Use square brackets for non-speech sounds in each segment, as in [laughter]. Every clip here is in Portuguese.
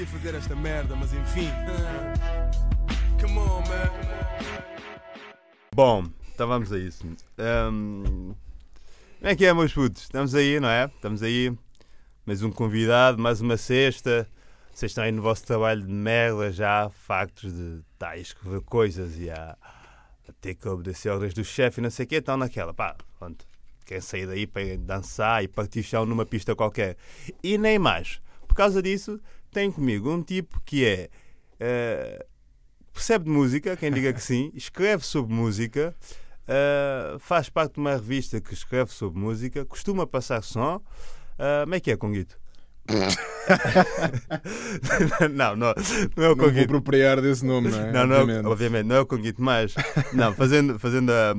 queria fazer esta merda, mas enfim. [laughs] Come on, man. Bom, então vamos a isso. Ahm, como é que é, meus putos? Estamos aí, não é? Estamos aí. Mais um convidado, mais uma sexta. Vocês estão aí no vosso trabalho de merda já, factos de escrever coisas e a, a ter que obedecer ordens do chefe e não sei o quê. Estão naquela, pá, pronto. Querem sair daí para dançar e partir chão numa pista qualquer. E nem mais. Por causa disso, tenho comigo um tipo que é. eh, percebe de música, quem diga que sim, [laughs] escreve sobre música, uh, faz parte de uma revista que escreve sobre música, costuma passar som. Uh, como é que é, Conguito? [laughs] não, não, não é o Não vou Conguito. apropriar desse nome, não é? Não, não é, Obviamente. obviamente, não é o Conguito, mas não, fazendo, fazendo a,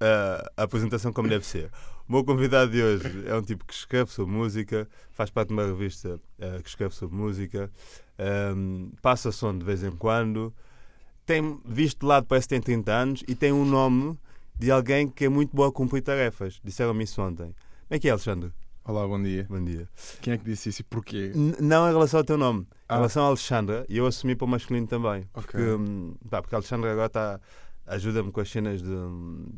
a- a apresentação como deve ser. O meu convidado de hoje é um tipo que escreve sobre música, faz parte de uma revista eh, que escreve sobre música, ehm, passa som de vez em quando, tem visto de lado, parece que tem 30 anos e tem um nome de alguém que é muito bom a cumprir tarefas. Disseram-me isso ontem. Como é que é, Alexandre? Olá, bom dia. Bom dia. Quem é que disse isso e porquê? N- não em relação ao teu nome, em Ah. relação a Alexandra, e eu assumi para o masculino também. Ok. Porque, hum, pá, porque a Alexandra agora está ajuda-me com as cenas de, hum,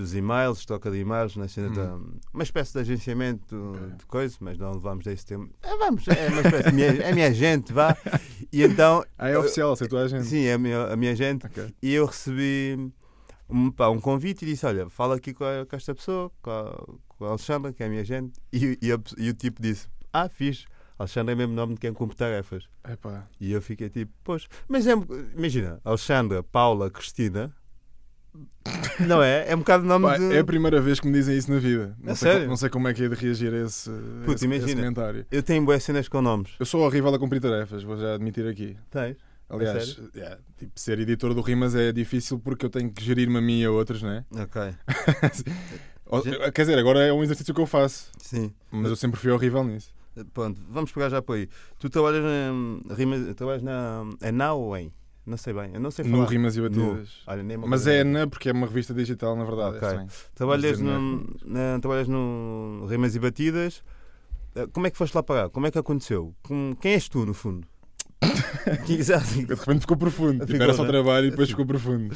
dos e-mails, troca de e-mails, na cena Hum. uma espécie de agenciamento de coisa, mas não levamos a esse tempo. É, vamos, é uma espécie de minha, é a minha gente, vá. E [laughs] então, Ah, é oficial, aceitou a gente. sim, é a minha, a minha gente. Ok. E eu recebi um, pá, um convite e disse: Olha, fala aqui com, a- com esta pessoa, com a, com a Alexandra, que é a minha gente. E, e, a e o tipo disse: Ah, fixe, Alexandra é mesmo nome de quem cumpre tarefas. Epá. E eu fiquei tipo: Pois, mas é, imagina, Alexandra, Paula, Cristina. Não é? É um bocado o nome Pá, de. é a primeira vez que me dizem isso na vida. Não, A sei, sério? co- não sei como é que é de reagir a esse, Puta, esse, imagina. esse comentário. Eu tenho boas cenas com nomes. Eu sou horrível a cumprir tarefas, vou já admitir aqui. Tens? Aliás, yeah, tipo, ser editor do Rimas é difícil porque eu tenho que gerir-me a mim e a outros, não é? Ok. [laughs] Já- Quer dizer, agora é um exercício que eu faço, Sim. mas eu sempre fui horrível nisso. Pronto, vamos pegar já por aí. Tu trabalhas na. Rimas, trabalhas na. É now ou em? Não sei bem. Eu não sei falar. No Rimas e. Batidas. Olha, Mas é na porque é uma revista digital, na verdade. Ok. É estranho. Trabalhas no, não na, trabalhas no Rimas e Batidas. Eh, Como é que foste lá parar? Como é que aconteceu? Com- Quem és tu, no fundo? [laughs] Exato. De repente ficou profundo. Ficou, era só né? trabalho e depois ficou profundo.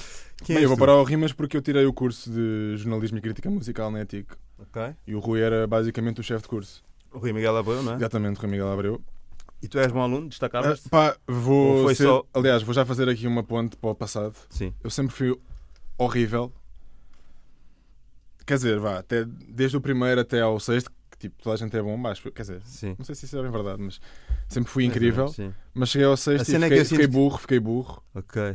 Bem, eu vou parar ao Rimas porque eu tirei o curso de jornalismo e crítica musical na ETIC. Ok. E o Rui era basicamente o chefe de curso. O Rui Miguel Abreu, não é? Exatamente, o Rui Miguel Abreu. E tu és bom aluno? Destacavas? Ah, pá, Ou vou foi ser- só- Aliás, vou já fazer aqui uma ponte para o passado. Sim. Eu sempre fui horrível. Quer dizer, vá, até, desde o primeiro até ao sexto, que tipo, toda a gente é bom, mas, quer dizer, Sim. não sei se isso é bem verdade, mas sempre fui incrível. Sim. Mas cheguei ao sexto e cena é que fiquei, fiquei burro, fiquei burro. Ok.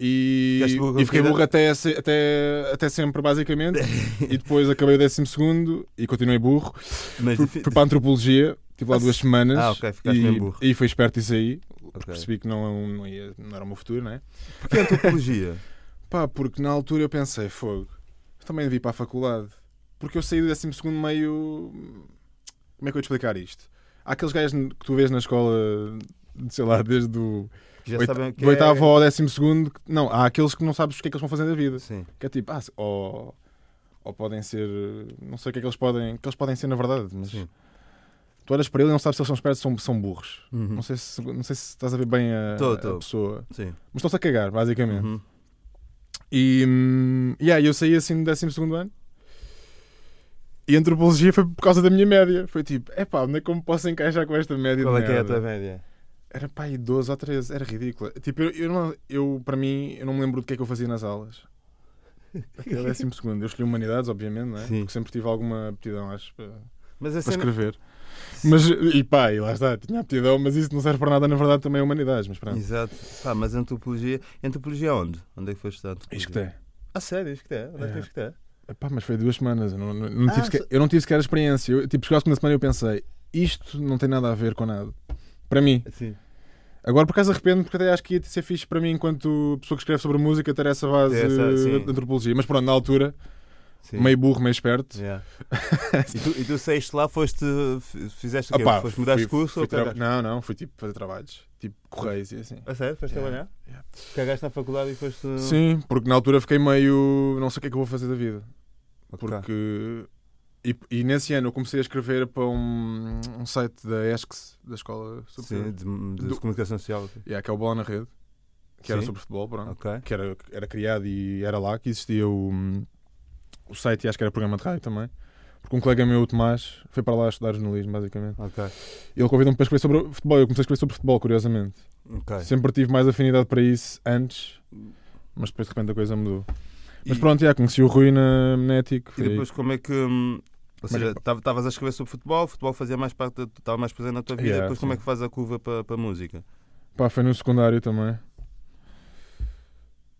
E, e fiquei burro até, até, até sempre, basicamente. [laughs] e depois acabei o décimo segundo e continuei burro. Mas fui para a antropologia, estive lá Ah, duas semanas. Ah, ok, ficaste e, burro. e foi esperto isso aí. Ok. Percebi que não, não, ia, não era o meu futuro, não é? Porquê antropologia? [laughs] Pá, porque na altura eu pensei, fogo, eu também devia ir para a faculdade. Porque eu saí do décimo segundo meio. Como é que eu vou te explicar isto? Há aqueles gajos que tu vês na escola, sei lá, desde o já oit- sabem o que do oitavo é... ao décimo segundo. Não, há aqueles que não sabes o que é que eles vão fazer da vida. Sim. Que é tipo, ah, ou, ou podem ser. Não sei o que é que eles podem. que eles podem ser na verdade, mas Sim. Tu olhas para ele e não sabes se eles são espertos ou são, burros. Uhum. Não, sei se, não sei se estás a ver bem a, Tô, a tô. pessoa. Sim. Mas estão-se a cagar, basicamente. Uhum. E hum, yeah, eu saí assim no 12 ano. E a antropologia foi por causa da minha média. Foi tipo, é pá, onde é que eu me posso encaixar com esta média Qual é que é a tua média? Era pá, aí 12 ou 13, era ridícula. Tipo, eu, eu, não, eu, para mim, eu não me lembro do que é que eu fazia nas aulas. [laughs] Até o 12 segundo. Eu escolhi humanidades, obviamente, não é? Sim. Porque sempre tive alguma aptidão, acho, para, Mas a para cena... escrever. Mas, e pá, e lá está, tinha aptidão, mas isso não serve para nada, na verdade, também é humanidades. Mas pronto. Exato. Pá, mas antropologia... Antropologia onde? Onde é que estudar antropologia? Isto que é. Ah, sério? Isto que é? Onde é que É. tens que é? Epá, mas foi duas semanas. Eu não, não- não tive Ah, sequer, só- eu não tive sequer a experiência. Eu, tipo, chegou a segunda semana e eu pensei, isto não tem nada a ver com nada. Para mim. Sim. Agora por acaso arrependo porque até acho que ia ser fixe para mim enquanto pessoa que escreve sobre música ter essa base essa- de antropologia. Mas pronto, na altura, Sim. meio burro, meio esperto. Yeah. [laughs] e, tu, e tu saíste lá, foste. Fizeste o quê? Foste mudar de curso tra-? Não, não, fui tipo fazer trabalhos. Tipo correios e assim. A sério? Foste Yeah, trabalhar? yeah. Cagaste na faculdade e foste. Sim, porque na altura fiquei meio. Não sei o que é que eu vou fazer da vida. Ok. Porque E, e nesse ano eu comecei a escrever para um, um site da ESCS, da Escola Sim, Superior, de, de Do- comunicação social. ok. yeah, que é o Bola na Rede, que era Sim. sobre futebol, pronto. Ok. que era, era criado e era lá que existia o, o site e acho que era programa de rádio também. Porque um colega meu, o Tomás, foi para lá estudar jornalismo, basicamente. Ok. E ele convidou-me para escrever sobre futebol. Eu comecei a escrever sobre futebol, curiosamente. Ok. Sempre tive mais afinidade para isso antes, mas depois de repente a coisa mudou. Mas E- pronto, já, conheci o Rui na Mnético. E depois como é que. hum, Ou Mas- seja, estavas a escrever sobre futebol, futebol fazia mais parte, estava mais presente na tua vida, Yeah, depois como é sim. que faz a curva para para a música? Pá, foi no secundário também.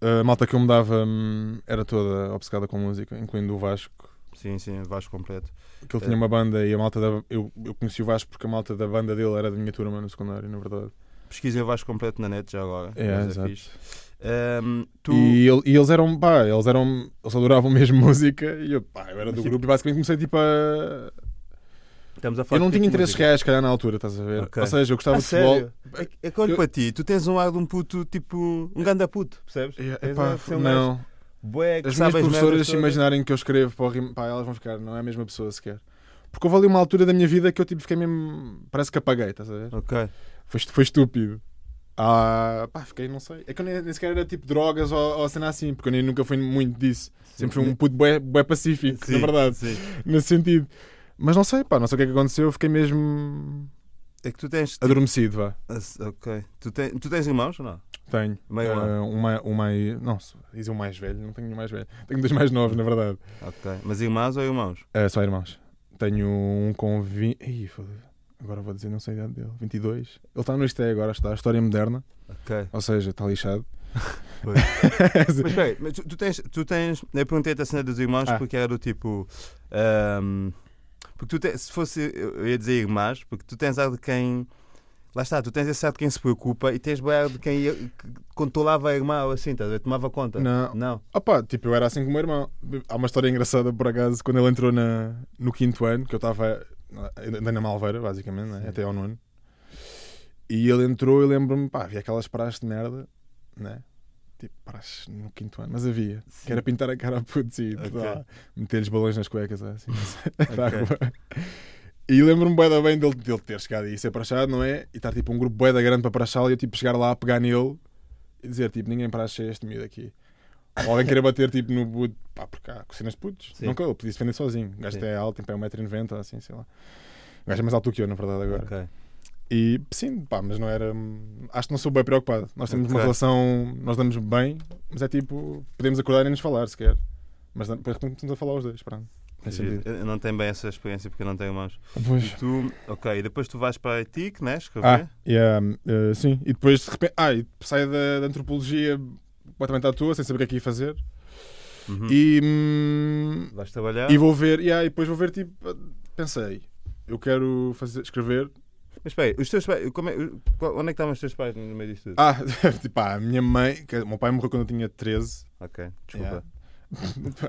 A malta que eu me dava hum, era toda obcecada com música, incluindo o Vasco. Sim, sim, Vasco completo. Que ele É. tinha uma banda e a malta da. Eu, eu conheci o Vasco porque a malta da banda dele era da minha turma no secundário, na verdade. Pesquisem o Vasco completo na net já agora. É, mas exato. Hum, tu. E, ele- e eles eram, pá, eles eram. Eles adoravam [laughs] mesmo música e eu, pá, eu era do Mas grupo e basicamente comecei tipo a. Estamos a falar Eu não tinha interesses reais, se calhar, na altura, estás a ver? Ok. Ou seja, eu gostava Ah, de futebol. sério? É, é que olho Eu- para ti, tu tens um ar de um puto tipo. um ganda puto, percebes? É, epá, um não. bué As minhas professoras, se imaginarem que eu escrevo para o rim... pá, elas vão ficar, não é a mesma pessoa sequer. Porque houve ali uma altura da minha vida que eu tipo, fiquei mesmo. Parece que apaguei, estás a ver? Ok. Foi, foi estúpido. Ah, pá, fiquei, não sei. É que eu nem, nem sequer era tipo drogas ou, ou cena assim, porque eu nem, nunca fui muito disso. Sempre fui um puto bué, bué pacífico, Sim, na verdade, Sim. nesse sentido. Mas não sei, pá, não sei o que é que aconteceu, eu fiquei mesmo É que tu tens. tipo, adormecido, vá. as- Ok. Tu, tens tu tens irmãos ou não? Tenho. Meio Ah, ano. um, mai- um mais. Não, diz um mais velho, não tenho um mais velho. Tenho dois mais novos, na verdade. Ok. Mas irmãos ou irmãos? Ah, só irmãos. Tenho um com 20. Ih. Agora vou dizer, não sei a idade dele. 22. Ele está no Isto é agora, está. História moderna. Ok. Ou seja, está lixado. [laughs] Pois. [laughs] Mas espera mas tu, tu tens, tu tens. Eu perguntei-te a cena dos irmãos Ah. porque era do tipo. ahm, porque tu tens, se fosse. Eu ia dizer irmãs, porque tu tens ar de quem. Lá está, tu tens esse ar de quem se preocupa e tens ar de quem ia, que controlava a irmã ou assim, estás a? Tomava conta. Não. Não. Opa, tipo, eu era assim com o meu irmão. Há uma história engraçada, por acaso, quando ele entrou na, no quinto ano, que eu estava. Andei na Malveira, basicamente, né? Até ao nono. E ele entrou, eu lembro-me, pá, havia aquelas praxes de merda, né? Tipo, praxes no quinto ano, mas havia. Sim. Que era pintar a cara a putos e Ok. lá, meter-lhes balões nas cuecas, assim. [laughs] Ok. [laughs] Água. E lembro-me da bem dele, dele ter chegado e ser prachado, não é? E estar tipo um grupo bué da grande para prachá-lo e eu tipo chegar lá, pegar nele e dizer tipo, ninguém praxa este miúdo aqui. Ou alguém querer bater tipo no puto, pá, porque há cocinas de putos. Sim. Nunca ele podia se defender sozinho. O gajo até é alto, tem pé 1,90m ou assim, sei lá. O gajo é mais alto que eu, na verdade, agora. Ok. E sim, pá, mas não era. Acho que não sou bem preocupado. Nós temos uma Ok. relação, nós damos bem, mas é tipo, podemos acordar e nos falar sequer. Mas depois começamos a falar os dois, pronto. Eu não tenho bem essa experiência porque eu não tenho irmãos. Pois. E tu, ok, e depois tu vais para a ETIC, né? Escrever? Ah, yeah, uh, sim. E depois de repente. Ah, e saio da, da antropologia completamente à toa, sem saber o que é que ia fazer. Uhum. E, hum, Vais trabalhar? e vou ver. Yeah, e depois vou ver, tipo. Pensei, eu quero fazer, escrever. Mas espera aí, os teus pais, como é- onde é que estavam os teus pais no meio disto tudo? Ah, [laughs] tipo, a minha mãe. que- O meu pai morreu quando eu tinha 13. Ok, desculpa. Yeah.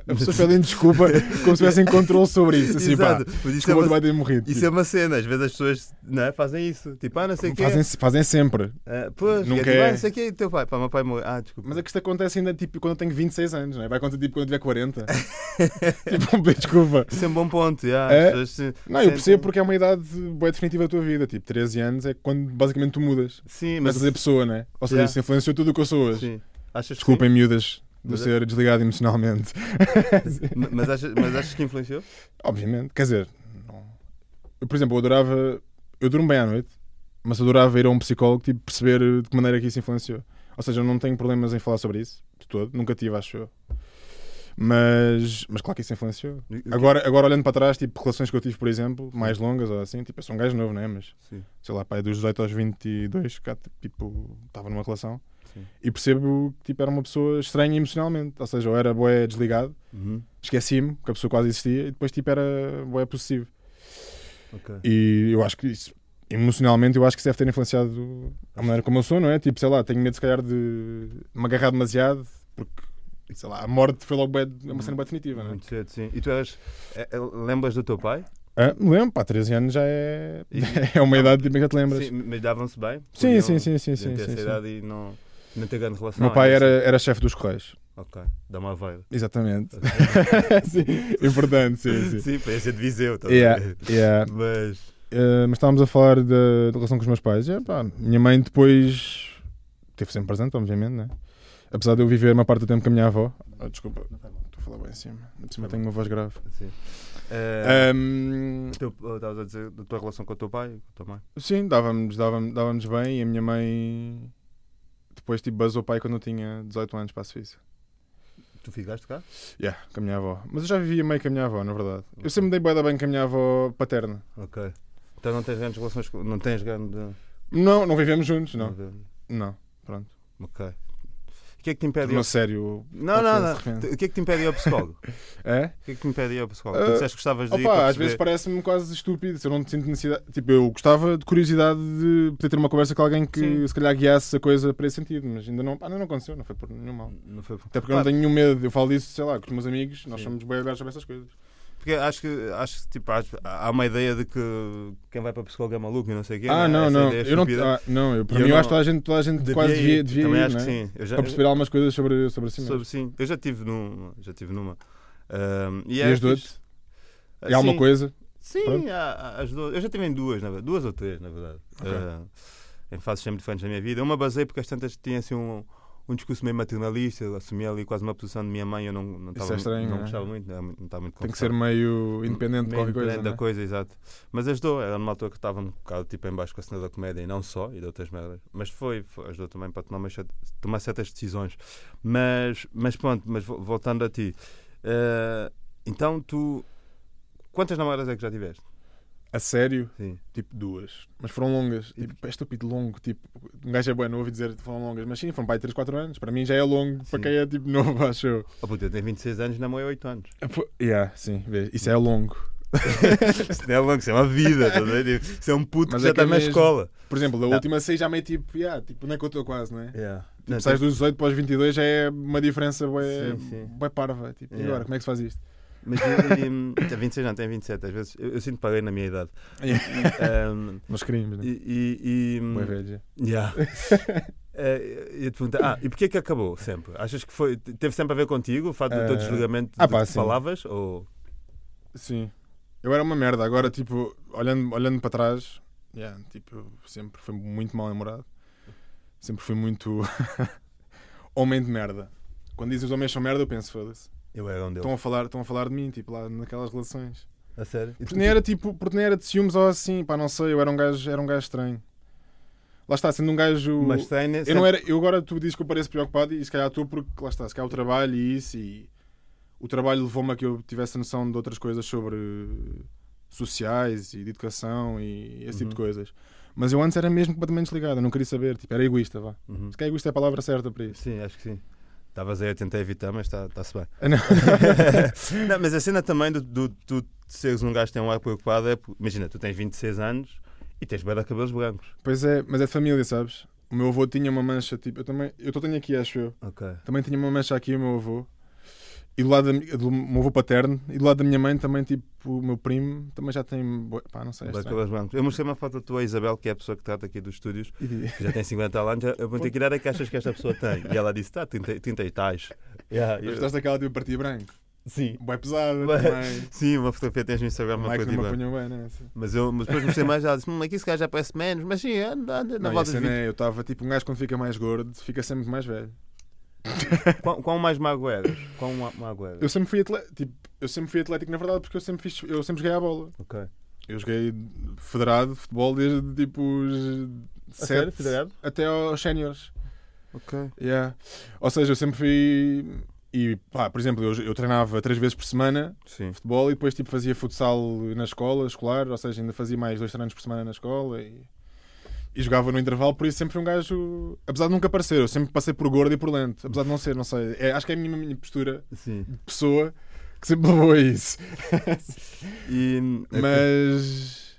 As pessoas pedem desculpa como se tivessem controle sobre isso. Assim, Exato, pá, mas isso, é uma, vai ter morrido. isso é uma cena, às vezes as pessoas não é, fazem isso. Tipo, ah, não sei o quê. fazem, fazem sempre. Ah, pois, Nunca Nunca é, tipo, é. ah, não sei o quê, teu pai. Pá, meu pai morreu. Ah, desculpa. Mas é que isto acontece ainda tipo quando eu tenho 26 anos, não é? Vai acontecer tipo quando eu tiver 40. [laughs] tipo, [laughs] desculpa. Isso é um bom ponto, já. É? Pessoas se- Não, eu percebo porque é uma idade bem definitiva da tua vida. Tipo, 13 anos é quando basicamente tu mudas. Sim, Mas mas. a pessoa, né? Ou seja, Yeah. isso influenciou tudo o que eu sou hoje. Sim. Achas Desculpem, miúdas, de eu Mas é- ser desligado emocionalmente. [laughs] Mas achas, mas achas que influenciou? Obviamente. Quer dizer, não. Eu, por exemplo, eu adorava. Eu durmo bem à noite, mas adorava ir a um psicólogo tipo, perceber de que maneira que isso influenciou. Ou seja, eu não tenho problemas em falar sobre isso, de todo. Nunca tive, acho eu. Mas, mas claro que isso influenciou. Que- Agora, agora olhando para trás, tipo, relações que eu tive, por exemplo, mais longas ou assim, tipo, eu sou um gajo novo, não é? Mas, Sim. sei lá, pai, dos 18 aos 22, cá, tipo, estava numa relação. Sim. E percebo que, tipo, era uma pessoa estranha emocionalmente. Ou seja, eu era boé desligado, Uhum. esqueci-me que a pessoa quase existia e depois, tipo, era boé possessivo. Ok. E eu acho que isso, emocionalmente, eu acho que isso deve ter influenciado a maneira como eu sou, não é? Tipo, sei lá, tenho medo, se calhar, de me agarrar demasiado, porque, sei lá, a morte foi logo bué, é uma cena bem definitiva, não é? Muito cedo, sim. E tu eras. é- é- Lembras do teu pai? Ah, me lembro, pá, 13 anos já é, E- [laughs] é uma idade que já te lembras. Sim, mas davam-se bem? Sim, sim, sim, sim, sim, sim, sim. idade e não, não ter grande relação. meu pai é era, era chefe dos Correios. Ok. Dá uma veia. Exatamente. [laughs] [laughs] sim, importante, sim, sim. Sim, para ser de Viseu. a Yeah, yeah. Mas. Uh, mas estávamos a falar da, da relação com os meus pais. É, pá, minha mãe depois esteve sempre presente, obviamente, né? apesar de eu viver uma parte do tempo com a minha avó. Ah, desculpa, estou a falar bem em cima. De cima tenho uma voz grave. Sim. Eh, Ahm, teu- oh, Estavas a dizer da tua relação com o teu pai e com a tua mãe? sim, dávamos, dávamos, dávamos bem e a minha mem depois tipo, basou o pai quando eu tinha 18 anos para a Suíça. Tu ficaste cá? Yeah, com a minha avó. Mas eu já vivia meio com a minha avó, na verdade. Eu sempre me dei bué da bem com a minha avó paterna. Ok. Então não tens grandes relações com. Não tens grande. Não, não vivemos juntos, não. Não, pronto. Ok. O que é que te impede ir ao... sério. Não, não, não. O que é que te impede ir ao psicólogo? [laughs] É? O que é que te impede ir ao psicólogo? Tu Ah, disseste que gostavas de ir Opa, para às vezes parece-me quase estúpido. Se eu não sinto necessidade. Tipo, eu gostava de curiosidade de poder ter uma conversa com alguém que Sim. se calhar guiasse a coisa para esse sentido, mas ainda não, pá, ainda não aconteceu, não foi por nenhum mal. Não foi... Até porque eu não tenho nenhum medo. Eu falo disso, sei lá, com os meus amigos, nós Sim. somos bem abertos sobre essas coisas. Porque acho que, acho que tipo, há uma ideia de que quem vai para psicólogo é maluco e não sei o quê. Ah, né? não, não. Eu não, ah, não eu, para eu mim, eu não- acho que toda a gente, toda a gente Devia quase devia, devia Também ir, acho não que é? sim. Eu já, Para perceber algumas coisas sobre, sobre si mesmo. sobre, sim. Eu já tive numa. Já tive numa. Ahm, e E é ajudou-te? fixe. E há uma Sim. coisa. Sim, há- ajudou. Eu já tive em duas, na verdade. Duas ou três, na verdade. Ok. Ah, em fases sempre diferentes da minha vida. Uma basei porque as tantas tinha assim um, um discurso meio maternalista. Eu assumia ali quase uma posição de minha mãe. Eu não, não, estava, é estranho, não é? gostava muito. Não, não estava muito Tem que ser meio independente de qualquer coisa. independente da não é? coisa, exato. Mas ajudou, era numa altura que estava um bocado tipo em baixo com a cena da comédia e não só, e de outras merdas. Mas foi, foi- ajudou também para tomar, tomar certas decisões. Mas, mas pronto, mas vo- voltando a ti. eh, então tu. Quantas namoradas é que já tiveste? A sério, Sim. tipo duas. Mas foram longas. E- Tipo, é estúpido longo. Tipo, um gajo é bom, não ouvi dizer que foram longas. Mas sim, foram para aí 3, 4 anos. Para mim já é longo. Para Sim. quem é tipo novo, [laughs] acho eu. Oh, puta, eu tenho 26 anos e namorei 8 anos. Pô, Yeah, sim, vê, isso é longo. [laughs] Isso não é longo, isso é uma vida. ver? Tipo, Isso é um puto Mas que já é que é está na mesmo. escola. Por exemplo, da Não. última sei já meio tipo, yeah, tipo, não é que eu estou quase, não é? Yeah. Tipo, Não, sais tem- dos 18 para os 22 já é uma diferença bué, Sim, sim. bué parva. Tipo, e Yeah. agora, como é que se faz isto? Mas e, e, tem 26, não, tem 27. Às vezes eu, eu sinto que paguei na minha idade. [laughs] Um, Nós queríamos, né? e, e, e, velho. Yeah. [laughs] Eh, ia te perguntar, ah, e porquê que acabou sempre? Achas que foi, teve sempre a ver contigo, o fato do teu Eh, desligamento ah do pá, que sim. falavas? Ou... Sim. Eu era uma merda. Agora, tipo, olhando, olhando para trás, yeah, tipo, eu sempre fui muito mal namorado. Sempre fui muito homem de merda. Quando dizem os homens são merda, eu penso, foda-se. Eu era um deles. Estão a, falar, estão a falar de mim, tipo, lá naquelas relações. A sério? Porque nem era tipo, porque nem era de ciúmes ou assim, pá, não sei, eu era um gajo, era um gajo estranho. Lá está, sendo um gajo. Mas tem, Eu não era, eu agora tu dizes que eu pareço preocupado e se calhar estou porque lá está, se calhar o trabalho e isso e o trabalho levou-me a que eu tivesse a noção de outras coisas sobre sociais e de educação e esse tipo de Uhum. coisas. Mas eu antes era mesmo completamente desligado, eu não queria saber, tipo, era egoísta, vá. Uhum. Se calhar egoísta é a palavra certa para isso. Sim, acho que sim. Estavas aí a tentar evitar, mas está-se bem. Ah, não. [laughs] não, mas a cena também do, do, do, seres um gajo que tem um ar preocupado é. Imagina, tu tens 26 anos e tens bem de cabelos brancos. Pois é, mas é de família, sabes? O meu avô tinha uma mancha, tipo, eu também, eu tô- tenho aqui, acho eu. Ok. Também tinha uma mancha aqui, o meu avô. E do lado da do meu avô paterno, e do lado da minha mãe também, tipo, o meu primo também já tem. Pá, não sei. é Bem de. Eu mostrei uma foto da tua Isabel, que é a pessoa que trata aqui dos estúdios, que já tem 50 anos. Eu perguntei que idade é que achas que esta pessoa tem? E ela disse: tá, 30, 30 e tais. Yeah, Mas eu- gostaste daquela tipo partia branco? Sim. Pesada Bué. também. [laughs] Sim, uma fotografia tens no Instagram, uma Mike coisa de bem, né? Mas eu mas depois mostrei mais, ela disse: hum, aqui esse gajo já parece menos, mas sim, anda, anda na Não, volta de cena 20. é, eu estava tipo, um gajo quando fica mais gordo, fica sempre mais velho. [laughs] Quão, quão mais mago eras? Quão ma- mago eras? Eu sempre fui atlético, tipo, eu sempre fui atlético na verdade porque eu sempre fiz, eu sempre joguei à bola. Ok. Eu joguei federado de futebol desde tipo os A sério, sete federado? até aos séniores. Ok. Yeah. Ou seja, eu sempre fui. E pá, por exemplo, eu, eu treinava três vezes por semana Sim. futebol e depois tipo, fazia futsal na escola, escolar, ou seja, ainda fazia mais dois treinos por semana na escola e, e jogava no intervalo, por isso sempre fui um gajo. Apesar de nunca parecer, eu sempre passei por gordo e por lento. Apesar de não ser, não sei. É, acho que é a minha, minha postura Sim. de pessoa que sempre levou a isso. [laughs] E é Mas.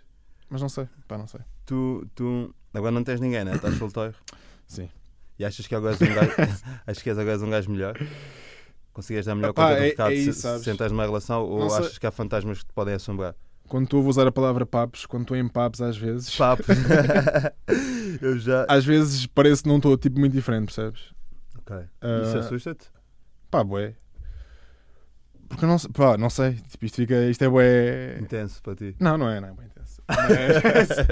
Mas não sei, pá, não sei. tu, tu agora não tens ninguém, né? Estás solteiro. [coughs] Sim. E achas que agora és um gajo, [coughs] achas que és agora um gajo melhor? Conseguias dar melhor Epá, conta do é- recado é se, isso, se sentares numa relação ou Não sei. achas que há fantasmas que te podem assombrar? Quando estou a usar a palavra papos, quando estou em papos às vezes. Papo. [laughs] Eu já. Às vezes parece que não estou tipo muito diferente, percebes? Ok. Ah, Isso assusta-te? Pá, bué. Porque eu não sei, pá, não sei. Tipo, isto, fica, isto é bué. Intenso para ti. Não, não é, não é bem intenso. Mas,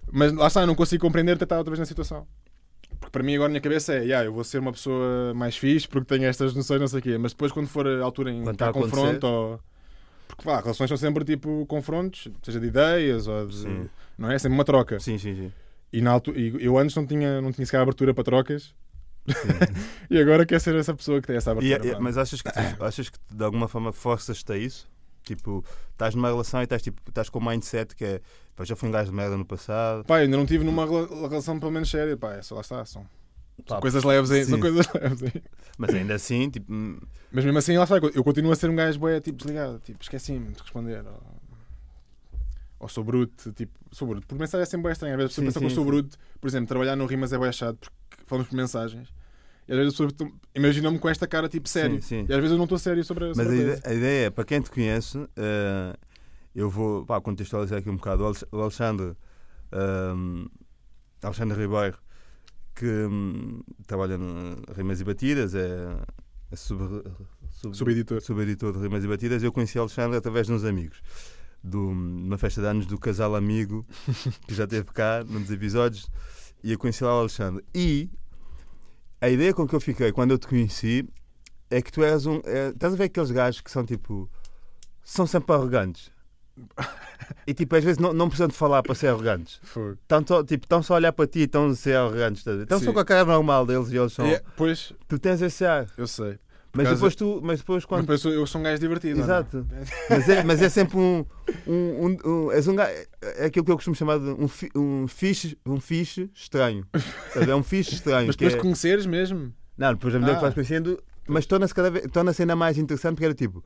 [laughs] mas lá está, eu não consigo compreender tentar outra vez na situação. Porque para mim agora a minha cabeça é, yeah, eu vou ser uma pessoa mais fixe porque tenho estas noções, não sei o quê. Mas depois quando for a altura em Quando que acontecer. confronto ou... Porque pá, relações são sempre tipo confrontos, seja de ideias ou de... Sim. Não é? É sempre uma troca. Sim, sim, sim. E, na altura, eu antes não tinha, não tinha sequer abertura para trocas. [laughs] e agora quer ser essa pessoa que tem essa E- abertura. e- pronto. mas achas que, [coughs] achas que de alguma forma forças-te a isso? Tipo, estás numa relação e estás, tipo, estás com o mindset que é pá, já fui um gajo de merda no passado. Pá, ainda não tive numa rela- relação pelo menos séria. Pá, é só lá está. São, são coisas leves aí. São coisas [laughs] leves aí. Mas ainda assim, tipo, hum, Mas mesmo assim, lá está. Eu continuo a ser um gajo boé, tipo, desligado. Tipo, esqueci-me de responder. Ou, ou sou bruto. Tipo, sou bruto. Por mensagem é sempre bem estranho. Às vezes a pessoa pensa que eu sou bruto. Por exemplo, trabalhar no Rimas é bem chato porque falamos por mensagens. E às vezes a pessoa imagina-me com esta cara, tipo, sério. sim, sim. E às vezes eu não estou sério sobre, Mas sobre a a ideia, a ideia é, para quem te conhece, eh, eu vou pá, contextualizar aqui um bocado. O Alex- O Alexandre, ehm, Alexandre Ribeiro, que hum, trabalha no Rimas e Batidas, é, é sub, sub- Subeditor. subeditor de Rimas e Batidas. Eu conheci o Alexandre através de uns amigos. De uma festa de anos do casal amigo que já teve cá, num dos episódios, e eu conheci lá o Alexandre. E a ideia com que eu fiquei quando eu te conheci é que tu eras um. é, estás a ver aqueles gajos que são tipo. são sempre arrogantes. E tipo, às vezes não, não precisam de falar para ser arrogantes. Estão só, tipo, estão só a olhar para ti e estão a ser arrogantes. a? Estão só com a cara normal deles e eles são. É, pois, Tu tens esse ar. eu sei. Mas depois tu. Mas depois quando. Mas eu sou, eu sou um gajo divertido. Exato. Mas é, mas é sempre um. um, um, um- és um gajo, é aquilo que eu costumo chamar de um, fi- um fixe, um fixe estranho. É um fixe estranho. Mas depois é- de conheceres mesmo. Não, depois à medida Ah. que vais conhecendo, mas torna-se cada vez torna-se ainda mais interessante porque era tipo.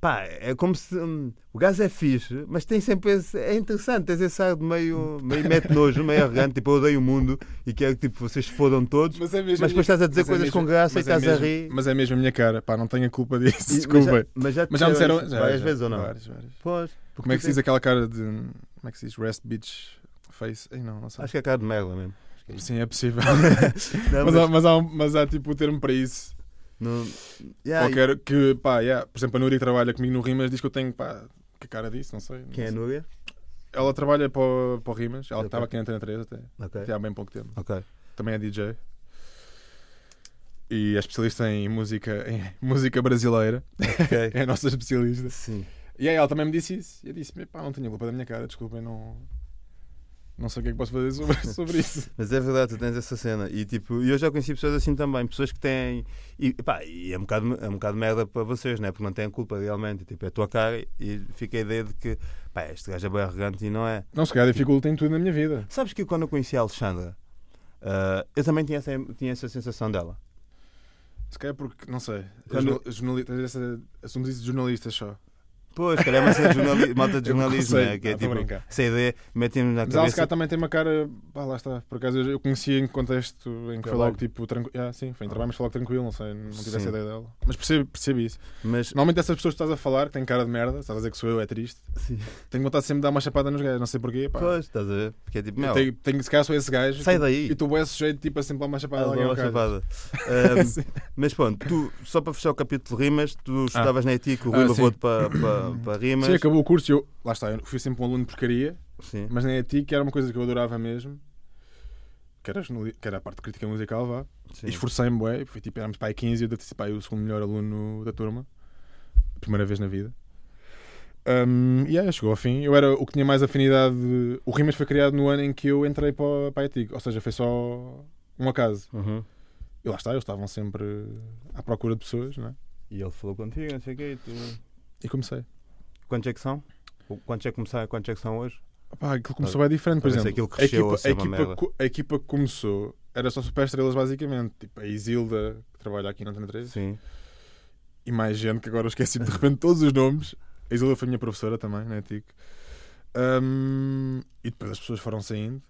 Pá, é como se hum, o gajo é fixe, mas tem sempre esse. É interessante, tens esse ar de meio, meio mete nojo, meio arrogante, tipo, eu odeio o mundo e quero que tipo, vocês se fodam todos. Mas é. Mas depois estás a dizer é coisas mesmo- com graça e é estás a mesmo- rir. Mas é mesmo a minha cara. Pá, não tenho a culpa disso. E- Desculpa. Mas já, mas já, Mas já me disseram. isso já, várias vezes ou não? Várias, várias. Pois. Como é que se diz aquela cara de. Como é que se diz? Rest Beach Face? Ei, não, não sei. Acho que é cara de merda mesmo. Sim, é possível. [laughs] Não, mas, mas- há, mas, há, mas há tipo o termo para isso. Não- Yeah, Qualquer que, pá, yeah. por exemplo, a Núria que trabalha comigo no Rimas diz que eu tenho, pá, que cara disso, não sei. não Quem é a. Núria? Ela trabalha para o, para o Rimas, ela Ok. estava aqui na Antena 3 até, Ok. até há bem pouco tempo. Ok. Também é DJ. E é especialista em música, em música brasileira. [laughs] É a nossa especialista. Sim. E aí ela também me disse isso. E eu disse: pá, não tenho culpa da minha cara, desculpem, não. Não sei o que é que posso fazer sobre, [laughs] sobre isso. Mas é verdade, tu tens essa cena. E tipo, eu já conheci pessoas assim também, pessoas que têm. E, pá, e é, um bocado, é um bocado merda para vocês, né? porque não têm culpa realmente. Tipo, é a tua cara e fica a ideia de que pá, este gajo é bem arrogante e não é. Não, se calhar dificulta em tudo na minha vida. Sabes que quando eu conheci a Alexandra, ah, eu também tinha essa, tinha essa sensação dela. Se calhar porque, não sei. Quando-. Jornalista, assumes isso de jornalistas só. Pois, calhar é uma cena de jornali [laughs] malta de não jornalismo, sei. né? que é Ah, tô a tipo, essa ideia metem-nos na Mas cabeça. calhar também tem uma cara. Pá, lá está. Por acaso eu conhecia em contexto em que foi Trabalho. logo tipo tranquilo. Ah, sim, foi em trabalho, mas foi logo tranquilo, não sei, não tive essa Sim. ideia dela. Mas percebo, percebo isso. Mas, Normalmente essas pessoas que estás a falar, que têm cara de merda, estás a dizer que sou eu, é triste. sim. Tenho vontade sempre de dar uma chapada nos gajos, não sei porquê. Pá. Pois, estás a ver? Porque é tipo, meu, tenho, tenho, se calhar sou esse gajo. sai daí. E tu és sujeito tipo a sempre dar uma chapada Ah, uma chapada. [laughs] Sim. mas pronto, tu, só para fechar o capítulo de rimas, tu estudavas na ETIC, o Ah, Rui sim. levou-te para, para, para rimas. Sim, acabou o curso e eu, lá está, eu fui sempre um aluno de porcaria, Sim. mas na ETI que era uma coisa que eu adorava mesmo, que era, que era a parte de crítica musical, vá. E esforcei-me, bué, fui tipo, éramos para aí 15 e eu eu o segundo melhor aluno da turma, primeira vez na vida. Um, e aí, chegou ao fim. Eu era o que tinha mais afinidade. O Rimas foi criado no ano em que eu entrei para, para a ETIC, ou seja, foi só um acaso. Uhum. E lá está, eles estavam sempre à procura de pessoas, não é? E ele falou contigo, não sei o quê. e Tu... E comecei. Quantos é que são? Quantos é que começaram quantos é que são hoje? Pá, aquilo começou bem diferente, por se exemplo. a, equipa, a, equipa, a equipa que começou era só super estrelas, basicamente. Tipo, a Isilda, que trabalha aqui na Antena 13, Sim. e mais gente que agora eu esqueci de repente todos os nomes. A Isilda foi minha professora também, na ETIC. Um, e depois as pessoas foram saindo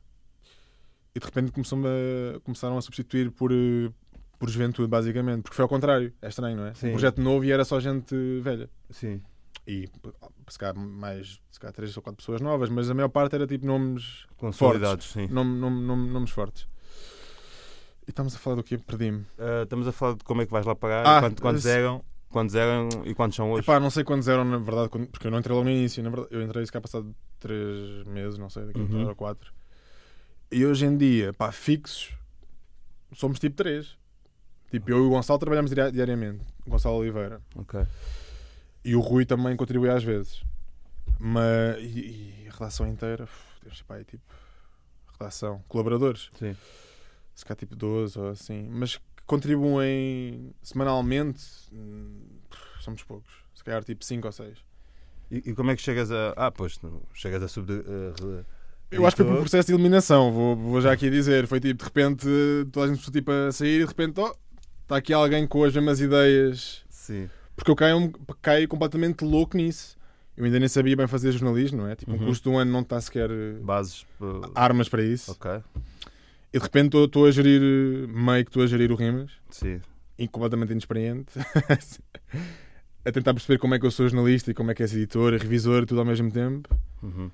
e de repente começou a, começaram a substituir por, eh, por juventude, basicamente. Porque foi ao contrário, é estranho, não é? Sim. Um projeto novo e era só gente velha. Sim. E se calhar mais, se calhar três ou quatro pessoas novas, mas a maior parte era tipo nomes Consolidados, sim. nome, nome, nome- nomes fortes. E estamos a falar do quê? Perdi-me. Ah, estamos a falar de como é que vais lá pagar, Ah, quantos, quantos esse- eram, quantos eram e quantos são hoje. Epá, não sei quantos eram, na verdade, porque eu não entrei logo no início. Na verdade, eu entrei se cá passado 3 meses, não sei, daqui a Uhum. três ou 4. E hoje em dia, pá, fixos, somos tipo 3. Tipo, eu e o Gonçalo trabalhamos diari- diariamente. Gonçalo Oliveira. Ok. E o Rui também contribui às vezes. Mas, e, e a redação inteira, uf, ser pá, aí, tipo, redação, colaboradores. Sim. se calhar tipo 12 ou assim, mas que contribuem semanalmente, hum, somos poucos. Se calhar tipo 5 ou 6. E, e como é que chegas a. Ah, pois, não, chegas a sub. Uh, Eu acho que foi por processo de eliminação, vou, vou já aqui dizer. Foi tipo, de repente, toda a gente começou tipo, a sair e de repente, oh, está aqui alguém com as mesmas ideias. Sim. Porque eu caio, um- caio completamente louco nisso. Eu ainda nem sabia bem fazer jornalismo, não é? Tipo, um Uhum. curso de um ano não está sequer eh, Bases. uh, armas para isso. ok. E de repente estou- a gerir, eh, meio que estou a gerir o Rimas. Sim. e completamente inexperiente [laughs] a tentar perceber como é que eu sou jornalista e como é que és editor revisor tudo ao mesmo tempo Uhum.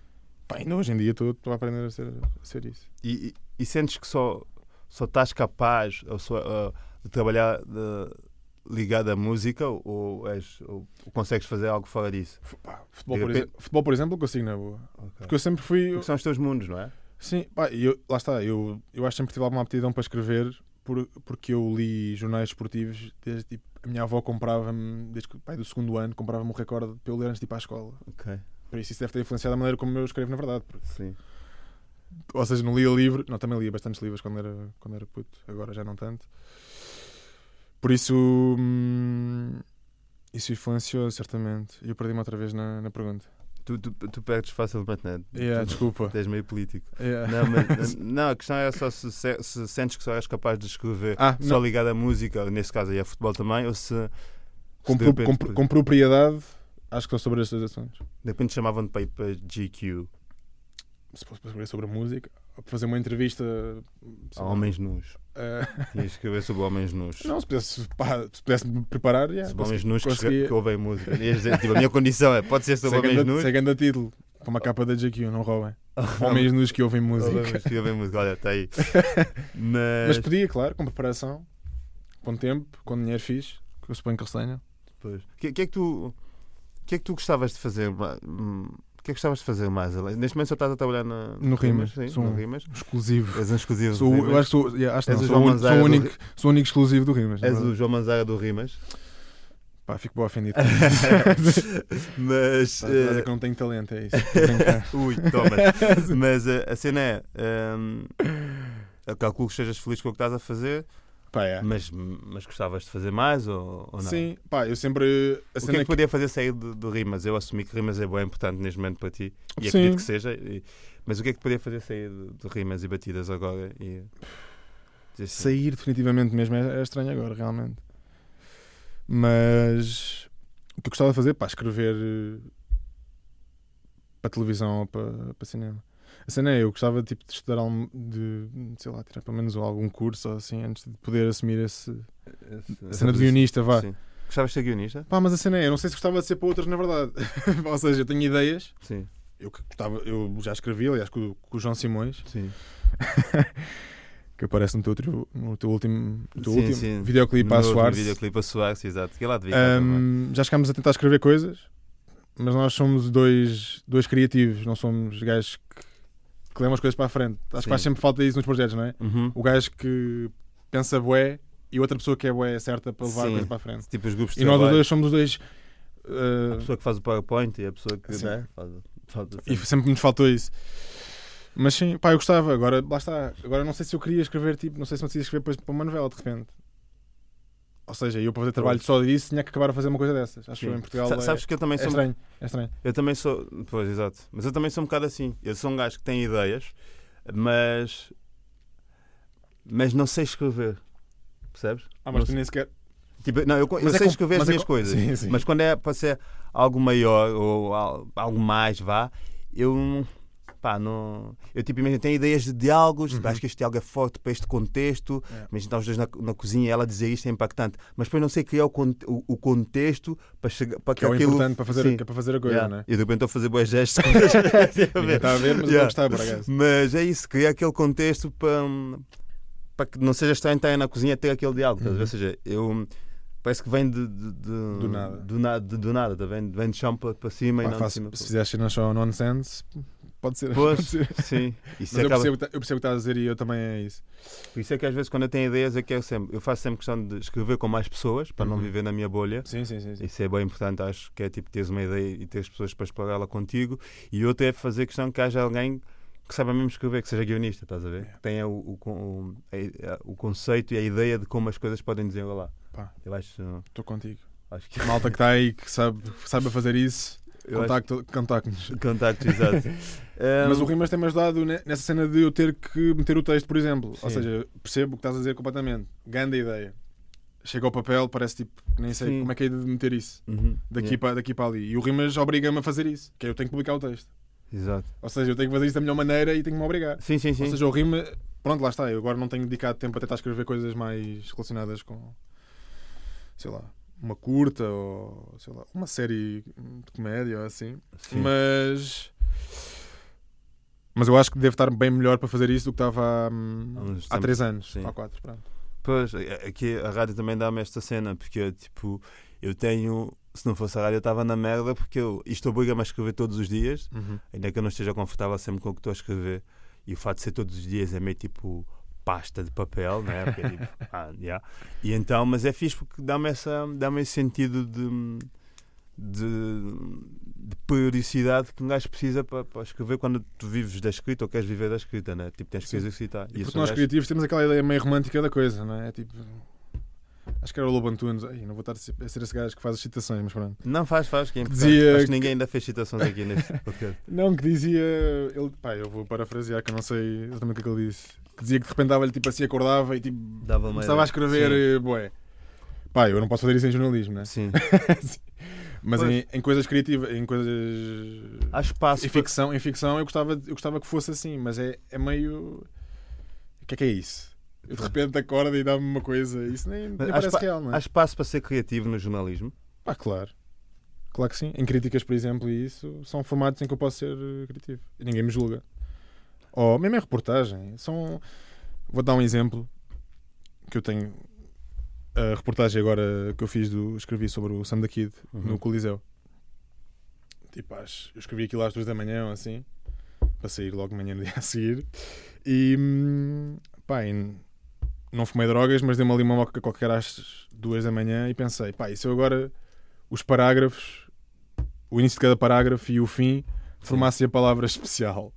Pá, ainda hoje em dia estou estou a aprender a ser, a ser isso E, e- e sentes que só, só estás capaz ou só, uh, de trabalhar de- ligado à música ou, és, ou consegues fazer algo fora disso? Pá, futebol, por exemplo, futebol por exemplo consigo na boa porque eu sempre fui Porque são os teus mundos, não é? sim pá, eu, lá está eu, eu acho que sempre tive alguma aptidão para escrever por, porque eu li jornais esportivos desde tipo a minha avó comprava-me desde que pai do segundo ano comprava-me um recorde para eu ler antes de ir para a escola Ok. por isso isso deve ter influenciado a maneira como eu escrevo na verdade porque Sim. ou seja, não lia livro, não, também lia bastantes livros quando era, quando era puto, agora já não tanto. Por isso, hum, isso influenciou certamente. E eu perdi-me outra vez na, na pergunta. Tu, tu, tu perdes facilmente, não é? Yeah, Tu- desculpa. Tu és meio político. Yeah. Não, mas, [laughs] não, a questão é só se, se, se sentes que só és capaz de escrever Ah, só não, ligado à música, nesse caso aí a futebol também, ou se, se com, pro- repente, com, com propriedade, acho que são sobre estes assuntos. de repente chamavam-te para ir para GQ, Se fosse para escrever sobre a música, fazer uma entrevista. a homens nus. de escrever sobre homens nus. não, se pudesse, pá, se pudesse me preparar, yeah, sobre homens nus que, conseguia- que ouvem música. Dizer, tipo, a minha condição é, pode ser sobre homens nus. sei grande título, com uma capa da JQ, não roubem. [laughs] Homens nus que ouvem música. Homens que ouvem música, olha, está aí. [laughs] Mas Mas, podia, claro, com preparação, com tempo, com dinheiro fixe, que eu suponho que eles tenham. Pois. O que, que é que tu que é que tu gostavas de fazer que é que gostavas de fazer mais neste momento só estás a trabalhar na, No Rimas, sim, sou no um- Rimas Exclusivo. és um exclusivo Sou, eu Rimas. acho que sou, yeah, acho não, o sou, do único, sou único exclusivo do Rimas. és o João Manzara do Rimas Pá, fico bem ofendido. [laughs] mas Estás a dizer eh, que não tenho talento, é isso. A [laughs] ui toma [laughs] mas eh, a cena é hum, eu calculo que estejas feliz com o que estás a fazer Pá, é. mas, mas gostavas de fazer mais ou, ou não Sim, pá, eu sempre. A o que é é que podia fazer sair do, do Rimas? Eu assumi que Rimas é bem importante neste momento para ti e Sim. acredito que seja. e- mas o que é que podia fazer sair do Rimas e batidas agora? E, assim, Sair definitivamente mesmo é, é estranho agora, realmente. Mas o que eu gostava de fazer, pá, escrever eh, para televisão ou para, para cinema. A cena é, eu gostava tipo, de estudar de, sei lá, tirar pelo menos algum curso assim, antes de poder assumir esse, esse- a essa cena de guionista, vá. Sim. Gostavas de ser guionista? Pá, mas a cena é, eu não sei se gostava de ser para outras, na verdade. [laughs] ou seja, eu tenho ideias, Sim. eu, gostava, eu já escrevi, aliás, com, o- com o João Simões, Sim. [laughs] que aparece no teu, trio- no teu último, no teu Sim, último sim. videoclipe a No último Soares. videoclipe a Soares, exato. Que lá de Vicar também. Ahm, já chegámos a tentar escrever coisas, mas nós somos dois, dois criativos, não somos gajos que, que levam as coisas para a frente. Acho Sim. que faz sempre falta isso nos projetos, não é? Uhum. O gajo que pensa bué e outra pessoa que é bué certa para levar a Sim. coisa para a frente. Tipo os grupos de E nós dois somos os dois. A ah, pessoa que faz o PowerPoint e a pessoa que Sim. né, faz, faz e assim. sempre nos faltou isso. Mas sim, pá, eu gostava. Agora, lá está. Agora não sei se eu queria escrever, tipo, não sei se me decidia escrever depois para uma novela de repente. Ou seja, eu para fazer trabalho só disso tinha que acabar a fazer uma coisa dessas. Acho que Sim. em Portugal Sa- é, Sabes que eu também é sou estranho. É estranho. Eu também sou. Pois, exato. Mas eu também sou um bocado assim. Eu sou um gajo que tem ideias, mas. Mas não sei escrever. Percebes? Ah, mas Não tu nem sequer. Tipo, não, eu, eu é sei escrever as é minhas com- coisas. Sim, sim. Mas quando é para ser algo maior ou al- algo mais, vá, eu. Pá, não. Eu tipo, imagina, tenho ideias de diálogos, Uhum. acho que este diálogo é forte para este contexto. É. Imagina, estão os dois na, na cozinha e ela dizer isto é impactante. Mas depois não sei criar o, con- o, o contexto para chegar. Para Que é o aquilo- importante para fazer, Sim. que é para fazer a coisa, Yeah. não é? E de repente estou a fazer boas gestos. [laughs] Está a ver, mas Yeah. gostava, por acaso. Mas é isso, criar aquele contexto para, para que não seja estranho estar na cozinha ter aquele diálogo. Uhum. Ou seja, eu parece que vem de, de- de- Do nada. Do, na, de- do nada, tá vendo? vem de chão para, para cima e Pá, não faço- de cima. se fizeres cenas só nonsense, pode ser. Pois, pode ser. sim. [laughs] Isso Mas eu acaba- percebo, eu percebo o que estás a dizer e eu também é isso. Por isso é que às vezes quando eu tenho ideias eu quero sempre, eu faço sempre questão de escrever com mais pessoas para não Uhum. viver na minha bolha. Sim, sim, sim. sim. Isso é bem importante, acho que é tipo teres uma ideia e teres pessoas para explorá-la contigo. E outra é fazer questão que haja alguém que saiba mesmo escrever, que seja guionista, estás a ver? É. Que tenha o, o, a- o conceito e a ideia de como as coisas podem desenrolar. Pá. Eu acho, Estou contigo. acho que. Malta que está aí, que sabe, sabe fazer isso, contacto- contacte-nos. [laughs] Contacto, exato. [laughs] Mas Um, o Rimas tem-me ajudado ne- nessa cena de eu ter que meter o texto, por exemplo. Ou Sim. seja, percebo o que estás a dizer completamente. Grande ideia. Chega ao papel, parece tipo, nem sei Sim. como é que é de meter isso. uhum, Daqui, yeah, para, daqui para ali. E o Rimas obriga-me a fazer isso. Que é eu tenho que publicar o texto. Exato. Ou seja, eu tenho que fazer isso da melhor maneira e tenho que me obrigar. Sim, sim, sim. Ou seja, o Rima, pronto, lá está. Eu agora não tenho dedicado tempo a tentar escrever coisas mais relacionadas com, sei lá, uma curta ou, sei lá, uma série de comédia ou assim. Sim. Mas. Mas eu acho que devo estar bem melhor para fazer isso do que estava há, hum, Há 3 anos. sim. Há 4, pronto. Pois, é- aqui a rádio também dá-me esta cena, porque eu, tipo, eu tenho. Se não fosse a rádio, eu estava na merda, porque eu, isto obriga-me a escrever todos os dias, ainda que eu não esteja confortável sempre com o que estou a escrever. E o fato de ser todos os dias é meio tipo pasta de papel, né? Porque é tipo, [laughs] ah, yeah. E então, mas é fixe porque dá-me essa, dá-me esse sentido de, de, de periodicidade que um gajo precisa para, para escrever quando tu vives da escrita ou queres viver da escrita, né? Tipo, tens que exercitar. E isso porque nós gajo- criativos temos aquela ideia meio romântica da coisa, não é? É Tipo. Acho que era o Lobo Antunes. Não vou estar a ser esse gajo que faz as citações, mas pronto. Não, faz, faz, que é importante. Dizia Acho que ninguém ainda fez citações aqui neste [laughs] podcast. Não, que dizia. Ele, pá, eu vou parafrasear, que eu não sei exatamente o é que ele disse. Que dizia que de repente dava-lhe tipo assim, acordava e tipo. Dava Começava a escrever, eh, bué. Pá, eu não posso fazer isso em jornalismo, né? Sim. [laughs] Mas em, em coisas criativas, em coisas. Há espaço Em para- ficção, em ficção eu, gostava, eu gostava que fosse assim, mas é, é meio. O que é que é isso? Eu de repente acordo e dá-me uma coisa. Isso nem, nem Mas há parece espa- real, não é? Há espaço para ser criativo no jornalismo? Ah, claro. Claro que sim. Em críticas, por exemplo, e isso são formatos em que eu posso ser eh, criativo. E ninguém me julga. Ou mesmo em reportagem. São... Vou dar um exemplo que eu tenho. A reportagem agora que eu fiz do. Escrevi sobre o Sam da Kid Uhum. no Coliseu. Tipo, às, eu escrevi aquilo às duas da manhã assim. Para sair logo de manhã no [laughs] dia a seguir. E. hum, Pá, e não fumei drogas, mas dei-me ali uma moca qualquer às duas da manhã e pensei, pá, e se eu agora os parágrafos, o início de cada parágrafo e o fim, formasse a palavra [laughs] especial.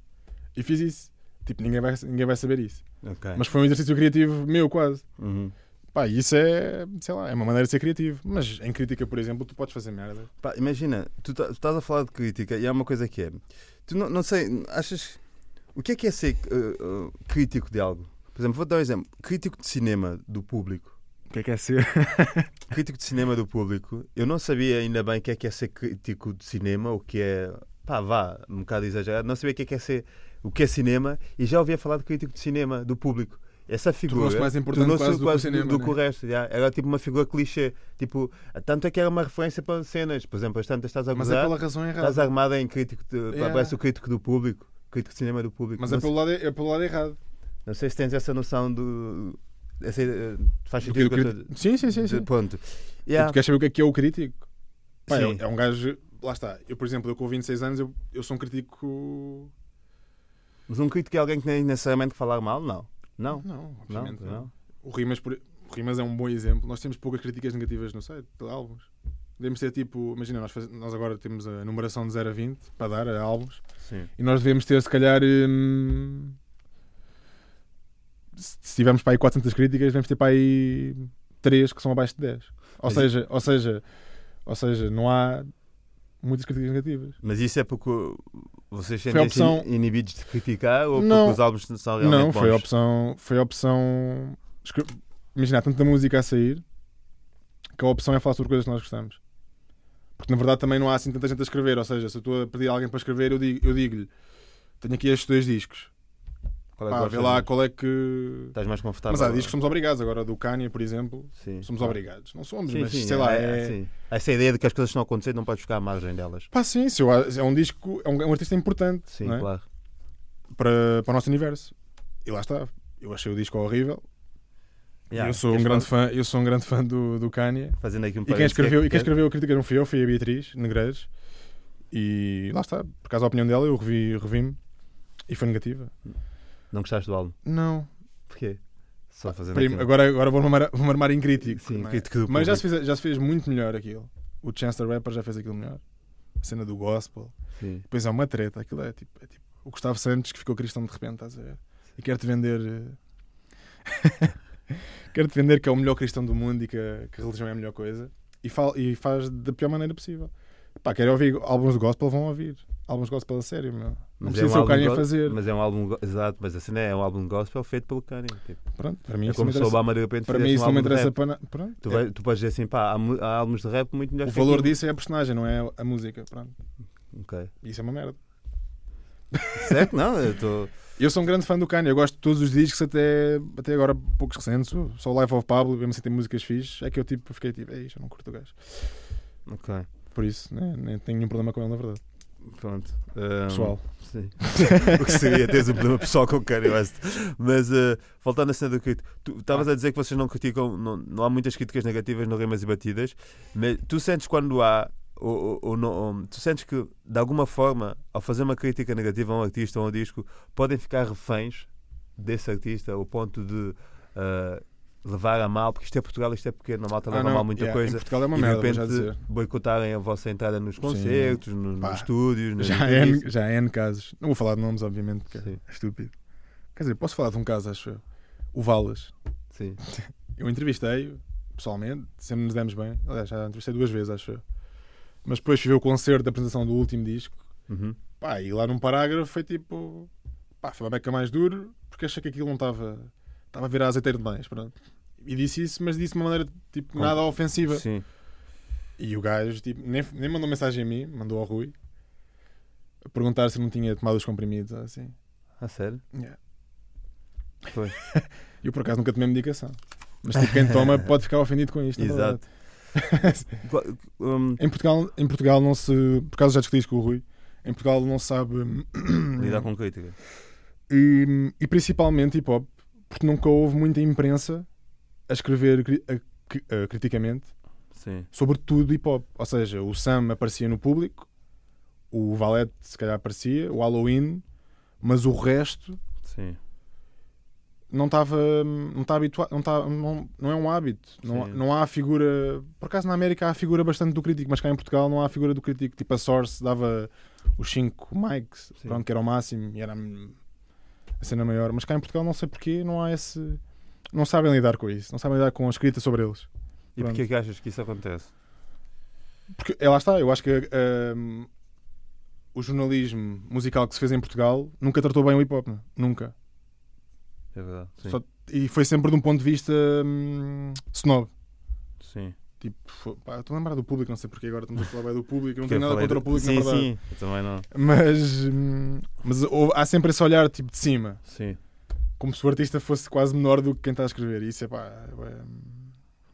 E fiz isso. Tipo, ninguém vai, ninguém vai saber isso. Ok. Mas foi um exercício criativo meu, quase. Uhum. Pá, isso é, sei lá, é uma maneira de ser criativo. Mas em crítica, por exemplo, tu podes fazer merda. Pá, imagina, tu, tu estás a falar de crítica e há uma coisa que é. Tu não, não sei, achas. O que é que é ser uh, uh, crítico de algo? Por exemplo, vou dar um exemplo. Crítico de cinema do público. O que é que é ser? [laughs] Crítico de cinema do público. Eu não sabia ainda bem o que é que é ser crítico de cinema, o que é. Pá, vá, um bocado exagerado. Não sabia o que é que é ser. O que é cinema e já ouvia falar de crítico de cinema do público. Essa figura. Tornou-se mais importante tornou-se quase do que o quase cinema, do né? resto. já. Era tipo uma figura clichê. Tipo, tanto é que era uma referência para cenas. Por exemplo, as tantas estás a Mas é gozar. pela razão Estás errada. armada em crítico de, Yeah. parece o crítico do público, crítico de cinema do público. Mas não, é pelo, lado, é pelo lado errado. não sei se tens essa noção do. Essa, eh, faz sentido que crítico- Sim, sim, sim. sim. Ponto. E Yeah. Tu queres saber o que é que é o crítico? Pá, é, é um gajo. Lá está. Eu, por exemplo, eu com 26 anos, eu, eu sou um crítico. Mas um crítico é alguém que nem necessariamente falar mal? Não. Não. Não, Não, obviamente não. não. O Rimas, por... o Rimas é um bom exemplo. Nós temos poucas críticas negativas no site, de álbuns. Devemos ter tipo. Imagina, nós, faz- nós agora temos a numeração de 0 a 20 para dar a álbuns. Sim. E nós devemos ter, se calhar. hum, Se tivermos para aí 400 críticas, devemos ter para aí 3 que são abaixo de 10. Ou Mas- seja, ou seja, ou seja, não há muitas críticas negativas. Mas isso é porque vocês sentem-se opção- inibidos de criticar ou Não. porque os álbuns são realmente Não, foi a opção. Foi a opção. escre- Imagina, há tanta música a sair que a opção é falar sobre coisas que nós gostamos. Porque na verdade também não há assim tanta gente a escrever. Ou seja, se eu estou a pedir a alguém para escrever, eu digo- eu digo-lhe: tenho aqui estes dois discos. Qual é Pá, vê lá mais? qual é que. Estás mais confortável? Mas há discos que somos obrigados. Agora, do Kanye, por exemplo, Sim. somos obrigados. Não somos, Sim, mas sim, sei lá. é- É... é, sim. Há Essa ideia de que as coisas estão a acontecer não podes ficar à margem delas. Pá, sim, se eu- é um disco, é um, é um artista importante Sim, não é? claro. para, para o nosso universo. E lá está. Eu achei o disco horrível, Yeah, eu sou um grande falar- fã, eu sou um grande fã do, do Kanye. Fazendo aqui um E quem escreveu, que- e quem escreveu a crítica não fui eu, foi a Beatriz Negreiros. E lá está, por causa da opinião dela, eu revi, revi-me e foi negativa. Não gostaste do álbum? Não. Porquê? Só fazendo Prim- aquilo. agora agora vou-me armar, vou armar em crítico. Sim, é? crítico Mas já se, fez, já se fez muito melhor aquilo. O Chance the Rapper já fez aquilo melhor. A cena do gospel. Sim. Depois é uma treta. Aquilo é tipo, é tipo o Gustavo Santos que ficou cristão de repente, estás a ver? E quer-te vender. eh, [laughs] quer-te vender que é o melhor cristão do mundo e que a, que a religião é a melhor coisa. E, fal- e faz da pior maneira possível. Pá, querem ouvir álbuns de gospel, vão ouvir. Álbuns de gospel a sério, meu. Não Mas precisa é um ser o Kanye a fazer. Mas é um álbum, exato, mas a cena é um álbum gospel feito pelo Kanye. Tipo, Pronto, para mim é isso como se o me interessa. Obama de repente Para mim isso um não me de interessa para. Pronto. Tu, é- vai- tu podes dizer assim, pá, há, há álbuns de rap muito melhores o valor aquilo. disso é a personagem, não é a música. Pronto. Ok. Isso é uma merda. Certo? Não, eu estou. [laughs] Eu sou um grande fã do Kanye, eu gosto de todos os discos, até, até agora poucos recentes. Só o Life of Pablo, mesmo assim tem músicas fixes. É que eu tipo, fiquei tipo, é isto, eu não curto o gajo. Ok. Por isso, né, nem tenho nenhum problema com ele, na verdade. Pronto. Um, Pessoal. Sim. [laughs] o que seria teres um problema pessoal com o Kanye West. Mas uh, voltando à cena do crítico, tu estavas a dizer que vocês não criticam, não, não há muitas críticas negativas no Rimas e Batidas, mas tu sentes quando há, ou, ou- ou tu sentes que de alguma forma, ao fazer uma crítica negativa a um artista ou a um disco, podem ficar reféns desse artista ao ponto de uh, levar a mal, porque isto é Portugal, isto é pequeno, a malta Ah, leva a mal muita yeah, Em coisa. Portugal é uma e de merda, já repente boicotarem a vossa entrada nos concertos, no- Pá, nos estúdios, Já há, N, já há N casos. Não vou falar de nomes, obviamente, porque Sim. é estúpido. Quer dizer, posso falar de um caso, acho eu. O Valas. Sim. [laughs] Eu entrevistei-o, pessoalmente, sempre nos demos bem. Aliás, já entrevistei duas vezes, acho eu. Mas depois fui ver o concerto da apresentação do último disco. Uhum. Pá, e lá num parágrafo foi tipo. Pá, foi uma beca mais duro porque achei que aquilo não estava. Estava a virar azeiteiro demais. Pronto. E disse isso, mas disse de uma maneira tipo nada ofensiva. Sim. E o gajo tipo, nem, nem mandou mensagem a mim, mandou ao Rui a perguntar se não tinha tomado os comprimidos assim. Ah, sério? Yeah. Foi. [laughs] Eu por acaso nunca tomei medicação. Mas tipo, quem toma [laughs] pode ficar ofendido com isto. Exato. [laughs] Em Portugal, em Portugal não se. Por causa já discuti com o Rui. Em Portugal não se sabe. lidar [clears throat] com crítica. E, e principalmente hip hop, porque nunca houve muita imprensa a escrever a- a- criticamente Sim. sobre tudo hip hop. Ou seja, o Sam aparecia no público, o Valete se calhar aparecia, o Halloween, mas o resto Sim. não estava não está habituado, não, tá, não, não é um hábito. Não, Sim. não há a figura. Por acaso na América há a figura bastante do crítico, mas cá em Portugal não há a figura do crítico. Tipo a Source dava os 5 mics, pronto, que era o máximo e era a cena maior. Mas cá em Portugal não sei porquê, não há esse. Não sabem lidar com isso, não sabem lidar com a escrita sobre eles. E Pronto. porquê é que achas que isso acontece? Porque é, lá está, eu acho que hum, o jornalismo musical que se fez em Portugal nunca tratou bem o hip hop, não? nunca. É verdade. Só- e foi sempre de um ponto de vista hum, snob. Sim. Tipo, pá, estou a lembrar do público, não sei porque agora estamos a falar bem do público, eu não tenho nada contra do- o público, sim, na verdade. Sim, eu também não. Mas, hum, mas houve- há sempre esse olhar tipo de cima, Sim. como se o artista fosse quase menor do que quem está a escrever. E isso é pá, é,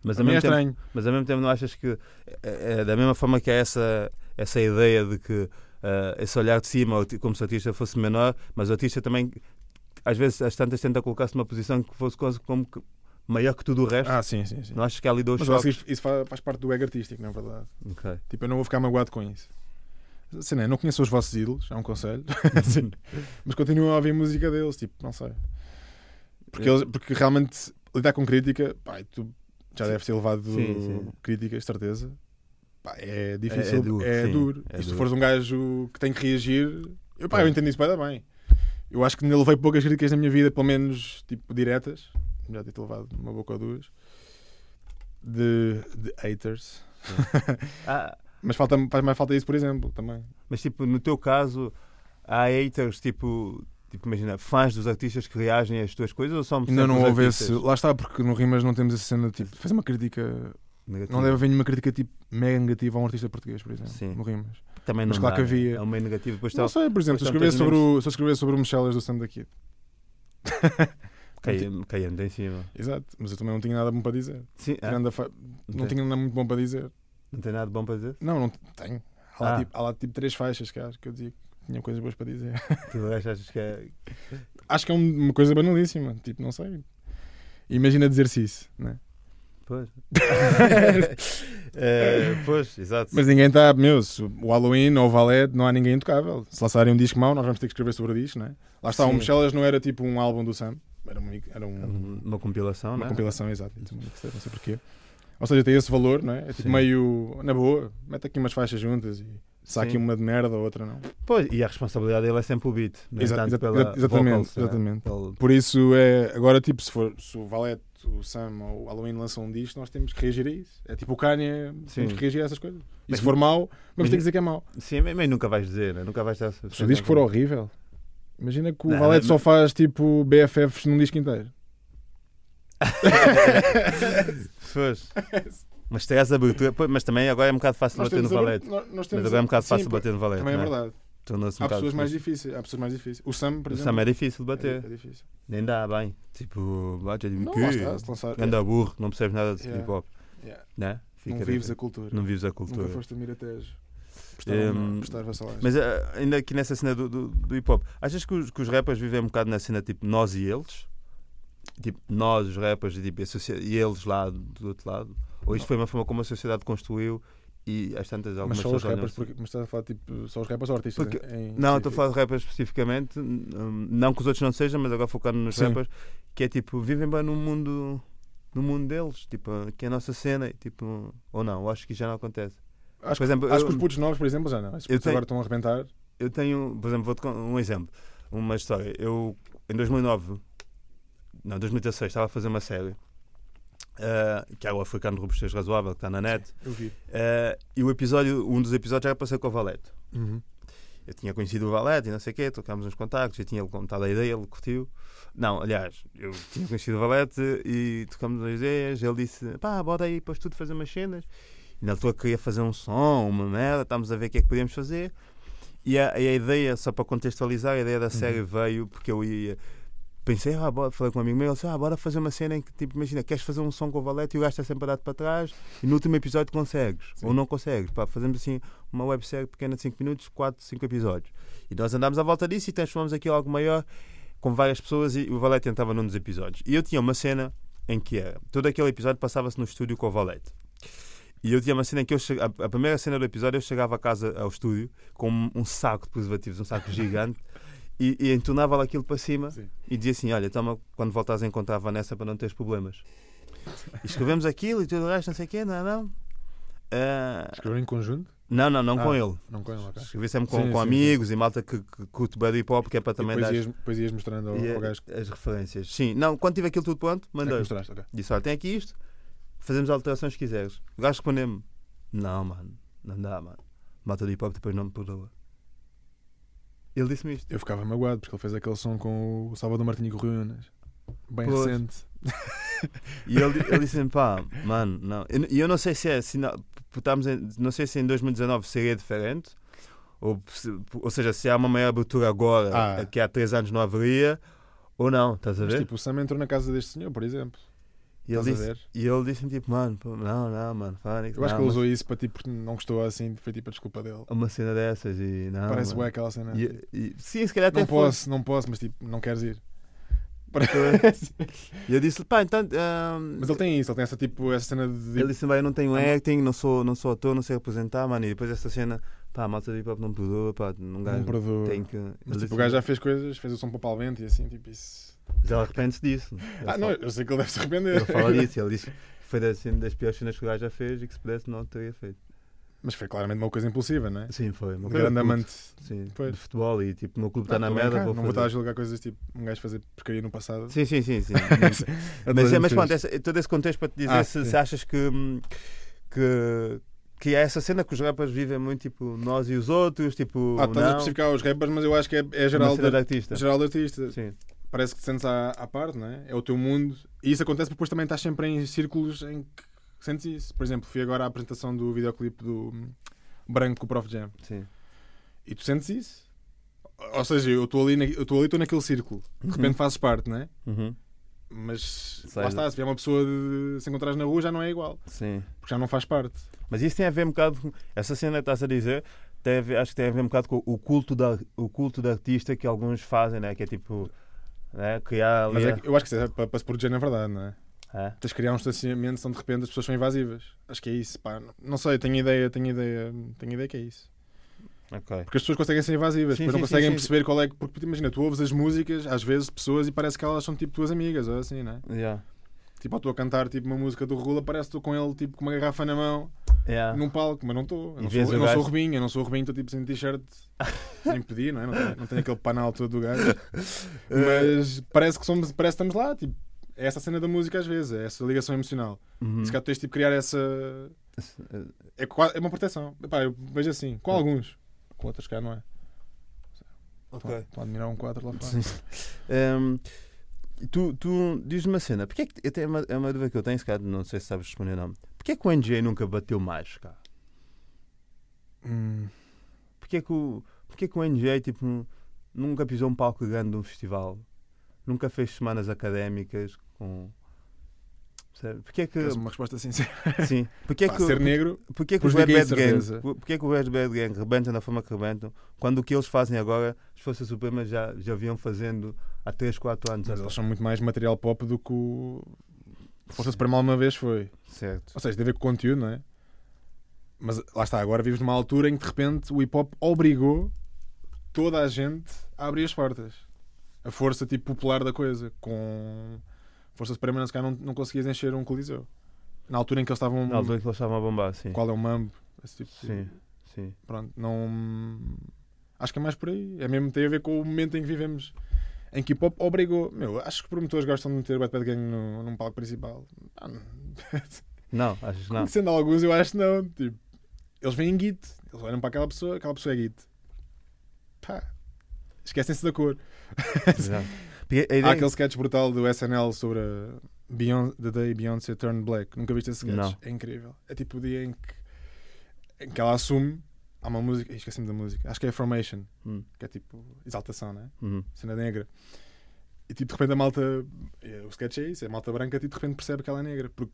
Mas a ao, é mesmo tempo, estranho. mas ao mesmo tempo não achas que é, é da mesma forma que há essa, essa ideia de que ah, esse olhar de cima, como se o artista fosse menor, mas o artista também às vezes às tantas tenta colocar-se numa posição que fosse quase como que maior que tudo o resto. Ah, sim, sim, sim. Não achas que há ali dois Mas choques? isso, isso faz, parte do ego artístico, na verdade. Ok. Tipo, eu não vou ficar magoado com isso. Assim, não, é, não conheço os vossos ídolos, é um conselho. [laughs] Assim, mas continuo a ouvir a música deles, tipo, não sei. Porque, eles, porque realmente lidar com crítica, pá, tu já Sim. deves ter levado Sim, sim. críticas, certeza. Pá, é difícil, É- é duro, é duro. é e se tu fores um gajo que tem que reagir, eu, pá, eu entendo isso bem, bem. Eu acho que ainda levei poucas críticas na minha vida, pelo menos tipo diretas. Já devo ter levado uma boca ou duas. De, de haters. [laughs] Ah, Mas falta, faz mais falta isso, por exemplo, também. mas tipo, no teu caso, há haters, tipo, tipo, imagina, fãs dos artistas que reagem às tuas coisas ou são Ainda não houve esse. Lá está, porque no Rimas não temos essa cena tipo. Fazer uma crítica. negativos? Não deve haver nenhuma crítica tipo mega negativa a um artista português, por exemplo. Sim. No Rimas. Também Mas não claro dá, que havia. É um meio negativo. Depois Não está sei, por exemplo, se eu escrever sobre o, se eu escrever sobre o Michelas do Sam da Kid. [laughs] caindo em cima. Exato, mas eu também não tinha nada bom para dizer. Sim, ah, não, Não tinha nada muito bom para dizer. não tem nada bom para dizer? Não, não tenho. Há lá, Ah. tipo, há lá tipo três faixas que acho que eu dizia que tinha coisas boas para dizer. [laughs] Tu achas que é. Acho que é um- uma coisa banalíssima. Tipo, não sei. Imagina dizer-se isso, né? Pois. Eh, [laughs] [laughs] pois, exato. Mas ninguém está, meu, o Halloween ou o Valete não há ninguém intocável. Se lançarem um disco mau, nós vamos ter que escrever sobre o disco, não é? Lá está, o Sim. Michelas não era tipo um álbum do Sam, era, um, era um- Uma compilação, uma não é? compilação, exato. Não sei não sei porquê. Ou seja, tem esse valor, não é? É tipo Sim. meio na boa, mete aqui umas faixas juntas e há aqui uma de merda ou outra não. Pois, e a responsabilidade dele é sempre o beat. não é Exa- tanto exa- exatamente, vocals, é? exatamente. Por isso é agora tipo se for se o Valete, o Sam ou o Halloween lançam um disco, nós temos que reagir a isso. É tipo o Kanye, Sim. temos que reagir a essas coisas. E Mas- se for mau, vamos mas- ter que dizer que é mau. Sim, mas nunca vais dizer, né? nunca vais estar. Se o disco for horrível, imagina que o Não, Valete só faz tipo BFFs num disco inteiro. [laughs] Pois. [laughs] Mas terás abertura, mas também agora é um bocado fácil Nós bater no valete. nós- nós Mas temos agora é um bocado sim, fácil pô, bater no valete. Também é é? verdade. Um Há pessoas mais difíceis. Há pessoas mais difíceis. O Sam, por O exemplo. Sam é difícil de é- bater. É difícil. Nem dá bem. Tipo, bate de lançar. Anda burro, não percebes nada de Yeah. hip hop. Yeah. Né? Fica Não vives a cultura. não vives a Nunca cultura. foste a Miratejo. Prestar, Hum, prestar vassalagem. Mas eh, ainda aqui nessa cena do, do, do hip hop, achas que os, que os rappers vivem um bocado na cena tipo nós e eles? Tipo, nós, os rappers, e, tipo, e eles lá do, outro lado? Ou isto foi uma forma como a sociedade construiu e às tantas algumas Mas só os rappers, porque, mas estás a falar tipo, só os rappers ou artistas? Porque- em- em Não, estou a falar de rappers especificamente, hum, não que os outros não sejam, mas agora focando nos Sim. rappers, que é tipo, vivem bem no mundo, no mundo deles, tipo, que é a nossa cena, tipo, ou não, eu acho que já não acontece. Acho, Por exemplo, acho eu- que os putos novos, por exemplo, já não. Esses putos tenho- agora estão a arrebentar. Eu tenho, por exemplo, vou-te um exemplo, uma história. Eu, em 2009, não, 2016, estava a fazer uma série, eh, que é o Africano de Robustez Razoável, que está na net, Eu vi. eh, e o episódio, um dos episódios era para ser com o Valete. Eu tinha conhecido o Valete e não sei o quê, trocámos uns contactos, eu tinha contado a ideia, ele curtiu. Não, aliás, eu tinha conhecido o Valete e trocámos as ideias. Ele disse: pá, bora aí para o estúdio fazer umas cenas. Na altura queria fazer um som, uma merda, estávamos a ver o que é que podíamos fazer. E a, e a ideia, só para contextualizar, a ideia da série veio porque eu ia. Pensei, ah, bora, falei com um amigo meu, ele disse, ah, bora fazer uma cena em que, tipo, imagina, queres fazer um som com o Valete e o gajo está sempre a dar para trás e no último episódio consegues, Sim. ou não consegues. Pá, fazemos assim uma websérie pequena de 5 minutos, 4, 5 episódios. E nós andámos à volta disso e transformamos aquilo em algo maior com várias pessoas e o Valete entrava num dos episódios. E eu tinha uma cena em que era, todo aquele episódio passava-se no estúdio com o Valete. E eu tinha uma cena em que eu che- a, primeira cena do episódio eu chegava a casa ao estúdio com um, saco de preservativos, um saco gigante, [laughs] e, e entornava lá aquilo para cima Sim. e dizia assim: Olha, toma quando voltares a encontrar a Vanessa para não teres problemas. E escrevemos aquilo e tudo o resto, não sei o quê, não, não. Ah, Escreveram em conjunto? não, não, não Ah, com ele. Não com ele, ok. Escrevi sempre com, Sim, com sim, amigos e malta que, que curte bem hip hop, que é para também dar depois, ias, mostrando ao, ao gajo as referências. Sim, não, quando tive aquilo tudo pronto, é mandei. mostraste. ok. Disse: Olha, tem aqui isto, fazemos alterações que quiseres. O gajo respondeu-me: Não, mano, não dá, mano. Malta do hip hop depois não me perdoa. Ele disse-me isto. Eu ficava magoado porque ele fez aquele som com o Salvador Martinho Unas. Bem Pois. recente. [laughs] E ele, ele disse-me, pá, mano, não. E eu, eu não sei se é, se não, porque estamos em- não sei se em 2019 seria diferente, ou, se- ou seja, se há uma maior abertura agora, Ah. que há 3 anos não haveria, ou não, estás a Mas ver? tipo, o Sam entrou na casa deste senhor, por exemplo. E ele disse, e ele disse-me, tipo, mano, não, não, mano, Fónix, Eu acho não, que ele mas usou isso para tipo, porque não gostou assim, foi tipo a desculpa dele. Uma cena dessas e não. Parece bué aquela cena. E- e- sim, se calhar até não foi. posso, não posso, mas tipo, não queres ir. Parece. E eu disse, pá, então. ah, Mas ele tem isso, ele tem essa tipo, essa cena de. Ele disse, bem, eu não tenho Ah, acting, não sou, não sou ator, não sei representar, mano. E depois essa cena, pá, a malta do hip hop não perdoa, pá, um não gajo perdoa. tem que. Mas tipo, disse, o gajo já fez coisas, fez o som para o Palvento e assim, tipo isso. Mas ele arrepende-se disso. Ele Ah, não, fala- eu sei que ele deve se arrepender. Ele fala disso, ele disse [laughs] que foi das, assim, das piores cenas que o gajo já fez e que se pudesse não teria feito. Mas foi claramente uma coisa impulsiva, não é? Sim, foi. Uma Um grande de amante. Sim, de futebol e tipo, o meu clube Ah, está na tô bem merda, não vou estar a julgar coisas tipo um gajo fazer porcaria no passado. Sim, sim, sim, sim. [laughs] Mas, é, mas pronto, essa- todo esse contexto para te dizer Ah, se, se achas que, hum, que, que é essa cena que os rappers vivem muito, tipo, nós e os outros, tipo, Ah, estás a não, especificar os rappers, mas eu acho que é, é geral, de, artista. geral de artista. Sim. Parece que te sentes à, à parte, não é? É o teu mundo. E isso acontece porque depois também estás sempre em círculos em que sentes isso. Por exemplo, fui agora à apresentação do videoclipe do Branco com o Prof Jam. Sim. E tu sentes isso. Ou seja, eu estou ali, estou ali, estou naquele círculo. De repente fazes parte, não é? Uhum. Mas Sai lá está, se vier uma pessoa de, se encontrares na rua já não é igual. Sim. Porque já não faz parte. Mas isso tem a ver um bocado com. Essa cena que estás a dizer, tem ver- acho que tem a ver um bocado com o culto, da, o culto de artista que alguns fazem, né? que é tipo. Né? criar ali. Mas é que eu acho que isso é para, para se proteger na verdade, não é? É. Tens de criar um estacionamento onde de repente as pessoas são invasivas. Acho que é isso, pá. Não sei, tenho ideia, tenho ideia, tenho ideia que é isso. Ok. Porque as pessoas conseguem ser invasivas, Sim, depois não sim, conseguem sim, sim. perceber qual é que. Porque imagina, tu ouves as músicas, às vezes, de pessoas e parece que elas são tipo tuas amigas, ou assim, não é? Yeah. Tipo, estou a cantar tipo, uma música do Regula, parece que estou com ele tipo, com uma garrafa na mão, Yeah. num palco, mas não estou. Eu não, sou, o eu não sou o Rubinho, eu não sou o Rubinho, estou tipo sem t-shirt, [laughs] sem pedir, não é? Não tenho, não tenho aquele panal todo do gajo. [laughs] Mas parece que somos, parece que estamos lá, tipo. É essa a cena da música às vezes, é essa ligação emocional. Uhum. Se calhar tu tens de tipo, criar essa. É, é uma proteção. Epá, eu vejo assim, com alguns. Com outros, cá não é. Ok. Estão a admirar um 4 lá fora. Sim. Um, [laughs] tu, tu diz-me uma cena, porque é que até é uma, é uma dúvida que eu tenho, se calhar, não sei se sabes responder não. Porquê é que o NJ nunca bateu mais, cara? Hum, Porquê é que o, porquê é que o NJ tipo, nu- nunca pisou um palco grande de um festival? Nunca fez semanas académicas com. Porquê é que. queres uma resposta sincera. Sim. Porquê é que, ser negro, porquê é que os Red Bad Gang, porquê é que o Red Bad Gang rebentam da forma que rebentam, quando o que eles fazem agora, as Forças Supremas já, já vinham fazendo há 3, 4 anos. mas eles são muito mais material pop do que o. Força Suprema uma vez foi. Certo. Ou seja, tem a ver com conteúdo, não é? Mas lá está, agora vives numa altura em que de repente o hip hop obrigou toda a gente a abrir as portas. A força tipo popular da coisa. Com Força Suprema, se calhar não, não conseguias encher um coliseu. Na altura em que eles estavam. Na altura que eles estavam a bombar, sim. Qual é o mambo? Esse tipo de- Sim, sim. Pronto, não. Acho que é mais por aí. É mesmo, tem a ver com o momento em que vivemos. Em que hip hop obrigou. Meu, acho que os promotores gostam de meter o Bad Bad Gang no, num palco principal. Ah, não. [laughs] Não, achas que não? Conhecendo alguns, eu acho que não. Tipo, eles veem Git. Eles olham para aquela pessoa, aquela pessoa é Git. Pá. Esquecem-se da cor. [laughs] Há ideia- aquele sketch brutal do SNL sobre a Beyon- The Day Beyoncé Turned Black. Nunca viste esse sketch? Não. É incrível. É tipo o dia em que, em que ela assume. Há uma música. Esqueci-me da música. Acho que é Formation. Hum, Que é tipo exaltação, né? uhum. Cena negra. E tipo, de repente a malta. é, O sketch é isso. É a malta branca, tipo, de repente percebe que ela é negra. Porque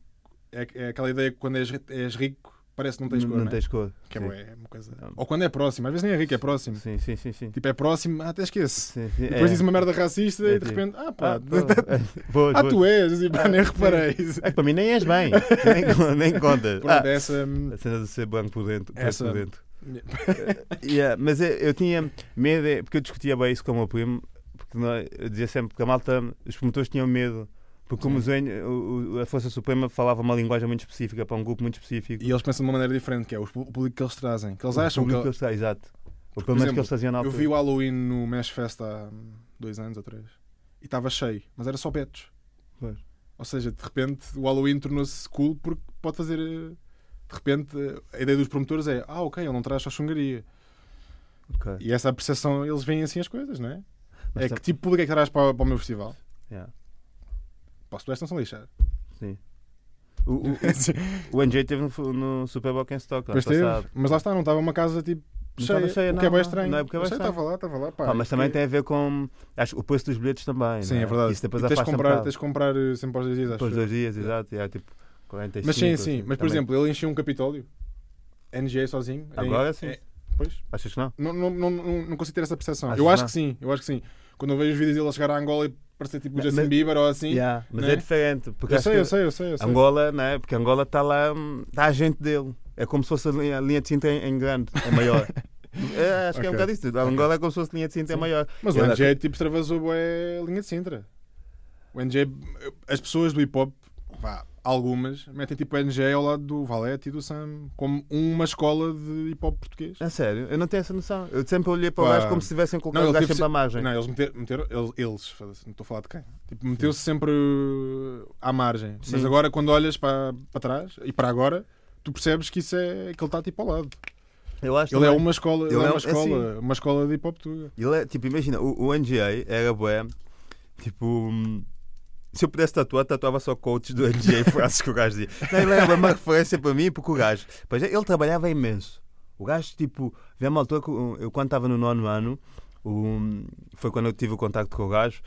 é, é aquela ideia que quando és, és rico, parece que não tens Não- cor. não né? tens cor. Que é, é uma coisa. Ou quando é próximo, às vezes nem é rico, é próximo. Sim, sim, sim, sim. Tipo, é próximo, ah, até esquece. Sim, sim. Depois É. diz uma merda racista É e de tipo, repente, ah pá, Ah, [laughs] [laughs] [laughs] boas, ah boas. tu és, e pá, nem Ah, reparei. É para mim nem és bem. nem, nem contas. Pronto, Ah, essa. hum, a cena de ser branco por dentro. Essa- por dentro. [laughs] Yeah, mas eu, eu tinha medo, é- porque eu discutia bem isso com o meu primo, porque nós- eu dizia sempre que a malta, os promotores tinham medo, porque o- o- a Força Suprema falava uma linguagem muito específica para um grupo muito específico. E eles pensam de uma maneira diferente, que é o público que eles trazem. Que eles O acham que. que eles exato. Ou por pelo menos exemplo, que eles faziam na Eu altura. vi o Halloween no Mesh Fest há dois anos ou três. E estava cheio, mas era só betos. Pois. Ou seja, de repente o Halloween tornou-se cool porque pode fazer. De repente a ideia dos promotores é: ah, ok, ele não traz só chungaria. Ok. E essa percepção, eles veem assim as coisas, não é? Mas é tam- que tipo de público é que traz para, para o meu festival? Yeah, Para o Sudoeste não são lixar. sim. O, o, [laughs] o NJ teve no, no Super Bowl em Stock Depois teve, mas lá está, não estava uma casa tipo cheia, cheia, o que é não, bem não. estranho. Não é porque é bem estava lá, estava lá. Pá, Pá, mas também tem a ver com acho, o preço dos bilhetes também. Sim, não é verdade. Isso depois E tens, de um comprar, tens de comprar sempre aos dois dias, eu. dois dias, exato. É tipo 45. Mas sim, sim. assim, Mas por também. exemplo, ele encheu um Capitólio. NGA sozinho. em- Agora sim. é- pois. Achas que não? Não, não, não, não, consigo ter essa percepção. Achas eu acho não? que sim, eu acho que sim. Quando eu vejo os vídeos dele a chegar a Angola e parecer tipo Justin mas- Bieber ou assim. Yeah, mas né? é diferente. Porque Eu sei, eu sei, eu sei, eu sei. Angola, né? Porque Angola está lá, está a gente dele. É como se fosse a linha, a linha de cinta em, em grande, é maior. [laughs] É, acho que é um bocado isso. A Angola é como se fosse a linha de cinta é Sim. maior. Mas o NJ tipo extravasou é linha de Sintra. O NJ, as pessoas do hip hop, vá, algumas, metem tipo o NJ ao lado do Valete e do Sam, como uma escola de hip hop português. A sério, eu não tenho essa noção. Eu sempre olhei para o gajo como se tivessem colocado Não, o gajo sempre à margem. Não, eles meteram, meteram eles, eles, não estou a falar de quem. Tipo, meteu-se sempre uh, à margem. Mas Sim. agora, quando olhas para, para trás e para agora, tu percebes que isso é que ele está tipo ao lado. Eu acho Ele é uma escola, ele Ele é é uma um- é assim. escola, uma escola de hip hop tuga. Ele é, tipo, imagina, o, o NGA era bué, tipo, hum, se eu pudesse tatuar, tatuava só coaches do NGA, frases que o gajo dizia. Era uma referência para mim, porque o gajo, pois é, ele trabalhava imenso. O gajo, tipo, vê uma altura que eu, quando estava no nono ano, foi quando eu tive o contacto com o gajo,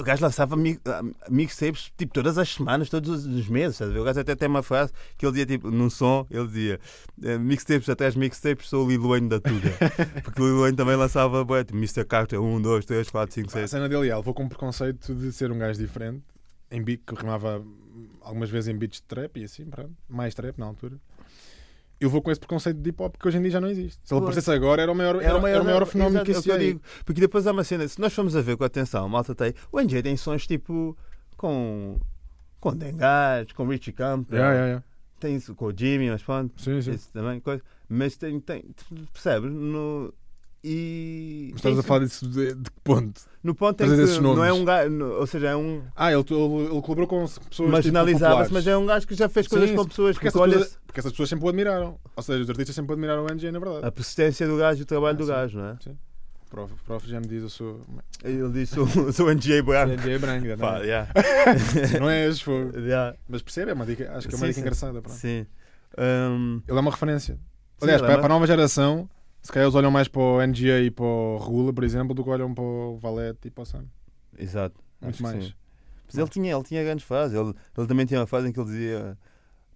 o gajo lançava ah, mixtapes tipo todas as semanas, todos os meses. a ver? O gajo até tem uma frase que ele dizia tipo, num som, ele dizia eh, mixtapes atrás de mixtapes, sou o Lil Wayne da Tuga. [laughs] Porque o Lil Wayne também lançava tipo, Mr. Carter 1, 2, 3, 4, 5, A 6. cena dele, ele levou com um preconceito de ser um gajo diferente, em beat, que rimava algumas vezes em beats de trap e assim, pronto, mais trap na altura. Eu vou com esse preconceito de hip hop que hoje em dia já não existe. Se ele aparecesse agora, era o maior, era, era o maior fenómeno exato, que é o existia. eu aí. digo. Porque depois há uma cena, se nós formos a ver com atenção, malta tem. O NJ tem sons tipo com. com Dengas, com Richie Camp, Yeah, yeah, yeah. tem isso com o Jimmy, mas pronto. Sim, sim. Isso também, coisa. Mas tem, tem percebes? No, e. Mas estás a falar disso de, de que ponto? No ponto em que não é um gajo. Ou seja, é um. Ah, ele, ele, ele colaborou com pessoas Marginalizava-se, tipo, mas é um gajo que já fez Sim, coisas sim, com pessoas porque que olha pessoas, porque essas pessoas sempre o admiraram. Ou seja, os artistas sempre admiraram o NJ, na verdade. a persistência do gajo e o trabalho Ah, do sim. gajo, não é? O prof, o prof já me diz, eu sou. Ele disse: sou, [laughs] sou NJ branco. É branco, não, Pá, [laughs] é? yeah. não és, fogo. Yeah. Mas percebe, é uma dica, acho que é uma Sim, dica sim. engraçada. Pronto. Sim. Um, Ele é uma referência. Sim, Aliás, é para, uma- para a nova geração, se calhar eles olham mais para o NGA e para o Regula, por exemplo, do que olham para o Valete e para o Sam. exato. Muito mais. Mas ele tinha, ele tinha grandes frases. Ele, ele também tinha uma fase em que ele dizia: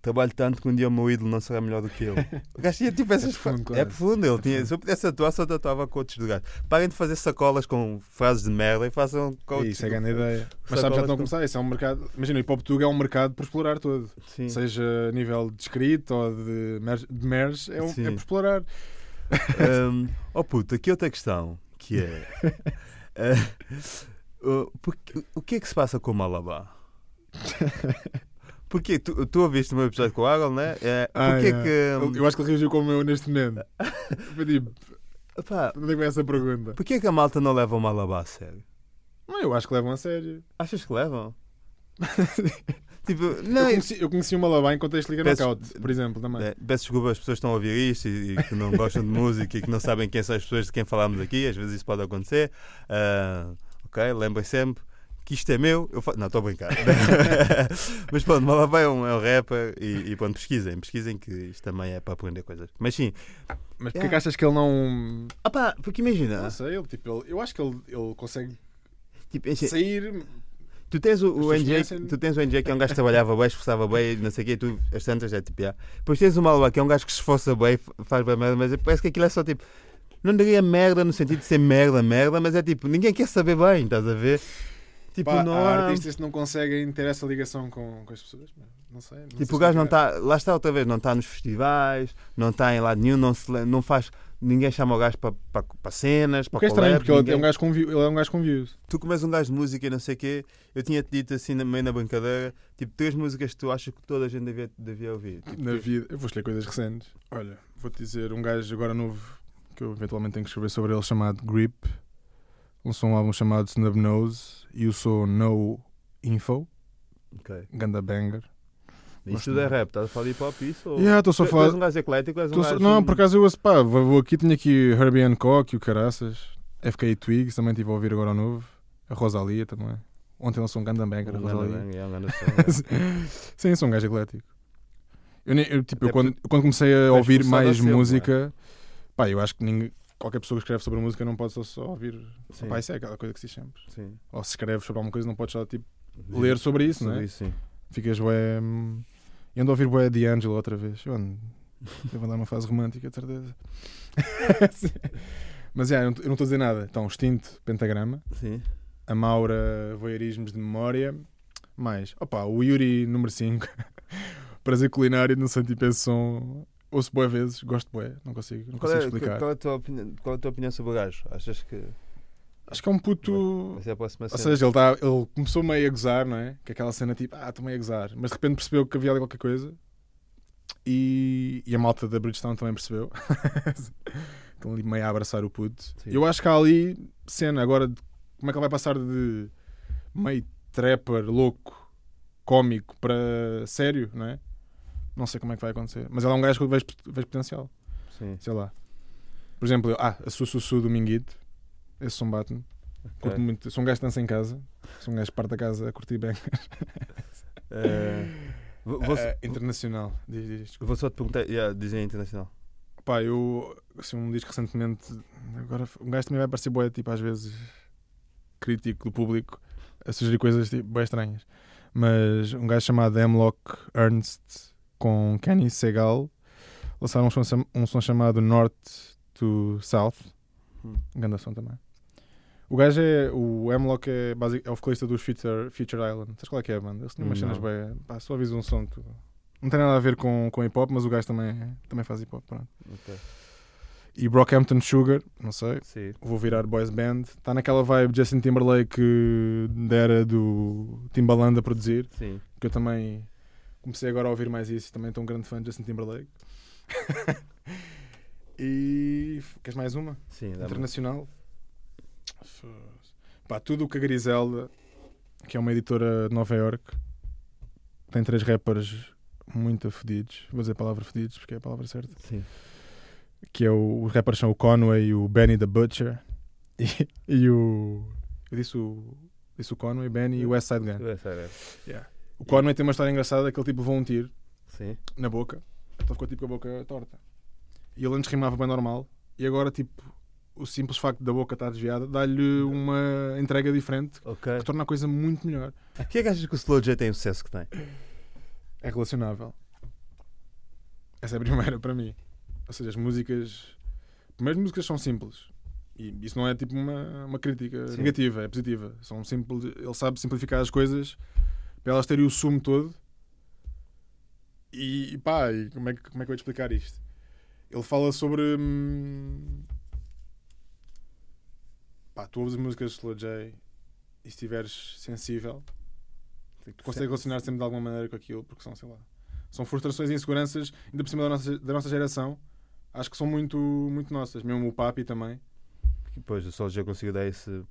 Trabalho tanto que um dia o meu ídolo não será melhor do que eu. [laughs] O gajo tinha tipo essas É profundo, claro. É profundo. Ele É tinha, profundo. se eu pudesse atuar, só tatuava coaches do gajo. Parem de fazer sacolas com frases de merda e façam coaches. Isso é grande ideia. Mas sabes, já estão a com- começar. Isso é um mercado. Imagina, o hip hop Tuga é um mercado por explorar todo. Sim. Seja a nível de escrito ou de merge, de merge, é, um- é por explorar. Um, oh puto, aqui outra questão que é [laughs] uh, porque- o que é que se passa com o Malabá? Porque tu, tu ouviste o meu episódio com o Arnold, né? É, Ah, porque yeah. que. Eu, acho que ele reagiu como eu neste momento. Eu digo, Opá, onde é essa pergunta? Porquê que a malta não leva o Malabá a sério? Não, eu acho que levam a sério. Achas que levam? [laughs] tipo, Eu não, conheci, eu conheci uma Malabá em contexto de Liga Peço- Knockout, por exemplo, também. É, peço desculpa às pessoas que estão a ouvir isto e, e que não gostam de [laughs] música e que não sabem quem são as pessoas de quem falamos aqui. Às vezes isso pode acontecer. Ah, ok, lembrem sempre que isto é meu. Eu. Não, estou a brincar. [laughs] Mas pronto, Malabá é um, é um rapper e, e pronto, pesquisem. Pesquisem que isto também é para aprender coisas. Mas sim, Mas porquê que achas que ele não. ah pá, porque imagina, Não sei, ele, tipo, ele- eu acho que ele, ele consegue tipo, sair. Tu tens o, o NJ, conhecem- tu tens o NJ que é um gajo que trabalhava bem, esforçava bem, não sei o quê, e tu as tantas é tipo, yeah. Depois tens o Malva que é um gajo que se esforça bem, faz bem merda, mas parece que aquilo é só tipo, não diria merda no sentido de ser merda, merda, mas é tipo, ninguém quer saber bem, estás a ver? Tipo, Pá, não há artistas que não conseguem ter essa ligação com, com as pessoas. Não sei. não sei Tipo, o gajo não está, lá está outra vez, não está nos festivais, não está em lado nenhum, não, se, não faz, ninguém chama o gajo para, para, para cenas, O para que é estranho, porque ele ninguém- é um gajo ele é um gajo com views. tu comes um gajo de música e não sei o quê, eu tinha-te dito assim, meio na brincadeira, tipo, três músicas que tu achas que toda a gente devia, devia ouvir. Tipo, Na vida. Eu vou escolher coisas recentes. Olha, vou-te dizer um gajo agora novo que eu eventualmente tenho que escrever sobre ele chamado Grip. Lançou um álbum chamado Snub Nose e usou No Info, ok. Ganda Banger. Isso tudo é rap, estás a falar de hip hop isso? Ou... Yeah, estou só a tu falar. és um gajo eclético, és um gajo... Não, por acaso eu pá, vou aqui, tenho aqui Herbie Hancock e o Caraças, FK Twigs, também estive a ouvir agora ao novo, a Rosalia também. Ontem lançou um Ganda Banger, a Um grande Rosalia. bang, é um é. [laughs] Sim, sou um gajo eclético. Eu, eu, tipo, eu Até quando, quando comecei a ouvir a mais ser, não é? música, pá, eu acho que ninguém, qualquer pessoa que escreve sobre música não pode só, só ouvir. Sim. Pá, isso é aquela coisa que se diz sempre. Sim. Ou se escreves sobre alguma coisa, não podes só tipo, ler sobre isso, Sobre não é? isso, sim. Ficas bué. E ando a ouvir bué D'Angelo outra vez. Eu ando. Devo andar numa fase romântica, de certeza. [laughs] [laughs] Mas é, eu não estou a dizer nada. Então, Extinto, Pentagrama. Sim. A Maura, Voyeurismos de Memória. Mais. Opa, o Yuri, número 5. [laughs] Prazer culinário, esse som. Ouço boé vezes, gosto bué, não consigo, não Qual consigo é, explicar. qual, é a tua opinião, qual é a tua opinião sobre o gajo? Achas que Acho que é um puto. a próxima Ou seja, ele, tá, ele começou meio a gozar, não é? Que aquela cena tipo, ah, estou meio a gozar. Mas de repente percebeu que havia ali qualquer coisa. E, e a malta da Bridgestone também percebeu. [laughs] Estão ali meio a abraçar o puto. Sim. Eu acho que há ali cena agora de como é que ele vai passar de meio trapper, louco, cómico para sério, não é? Não sei como é que vai acontecer. Mas ele é um gajo que eu vejo, vejo potencial. Sim. Sei lá. Por exemplo, eu- ah, a Sussussu do Minguito. Esse som bate-me. Curto Ok. muito. Sou um gajo que dança em casa. Sou um gajo que parte da casa a curtir bem. [laughs] Eh, vou, vou, Eh, internacional. Diz, diz, vou só te perguntar, yeah, dizem internacional. Pá, eu. Assim, um disco recentemente. Agora, um gajo também vai parecer boé, tipo, às vezes. Crítico do público. a sugerir coisas tipo, bem estranhas. Mas um gajo chamado Hemlock Ernst com Kenny Segal lançaram um som, um som chamado North to South. Hum. Grande som também. O gajo é. O Hemlock é, basic, é o vocalista dos Future, Future Island. Sabes qual é que é a banda? Eles umas cenas bem. Pá, só aviso um som. Tu... Não tem nada a ver com, com hip hop, mas o gajo também, também faz hip hop. Pronto. Ok. E Brockhampton Sugar, não sei. Sim. Vou virar boys band. Está naquela vibe Justin Timberlake que dera do Timbaland a produzir. Sim. Que eu também comecei agora a ouvir mais isso. Também estou um grande fã de Justin Timberlake. [laughs] e. Queres mais uma? Sim, Internacional. Pá, tudo o que a Griselda, que é uma editora de Nova York, tem três rappers muito fedidos. Vou dizer a palavra fedidos porque é a palavra certa. Sim. Que é o, os rappers são o Conway e o Benny the Butcher. [laughs] E, e o. Eu disse o. Disse o Conway, Benny e o West Side Gun. Sério. O Conway tem uma história engraçada que ele tipo levou um tiro Sim. na boca. Então ficou tipo com a boca torta. E ele antes rimava bem normal. E agora, tipo, o simples facto da boca estar desviada dá-lhe uma entrega diferente Ok. que torna a coisa muito melhor. O que é que achas que o Slow J tem o sucesso que tem? É relacionável. Essa é a primeira para mim. Ou seja, as músicas. Primeiro, as músicas são simples. E isso não é tipo uma, uma crítica Sim. negativa, é positiva. São simples, ele sabe simplificar as coisas para elas terem o sumo todo. E, pá, e como, é que, como é que eu vou te explicar isto? Ele fala sobre. hum, pá, tu ouves as músicas de Slow J e se estiveres sensível, tu consegues relacionar sempre de alguma maneira com aquilo, porque são, sei lá, são frustrações e inseguranças, ainda por cima da nossa, da nossa geração, acho que são muito, muito nossas. Mesmo o Papi também. Depois o Slow J conseguiu dar esse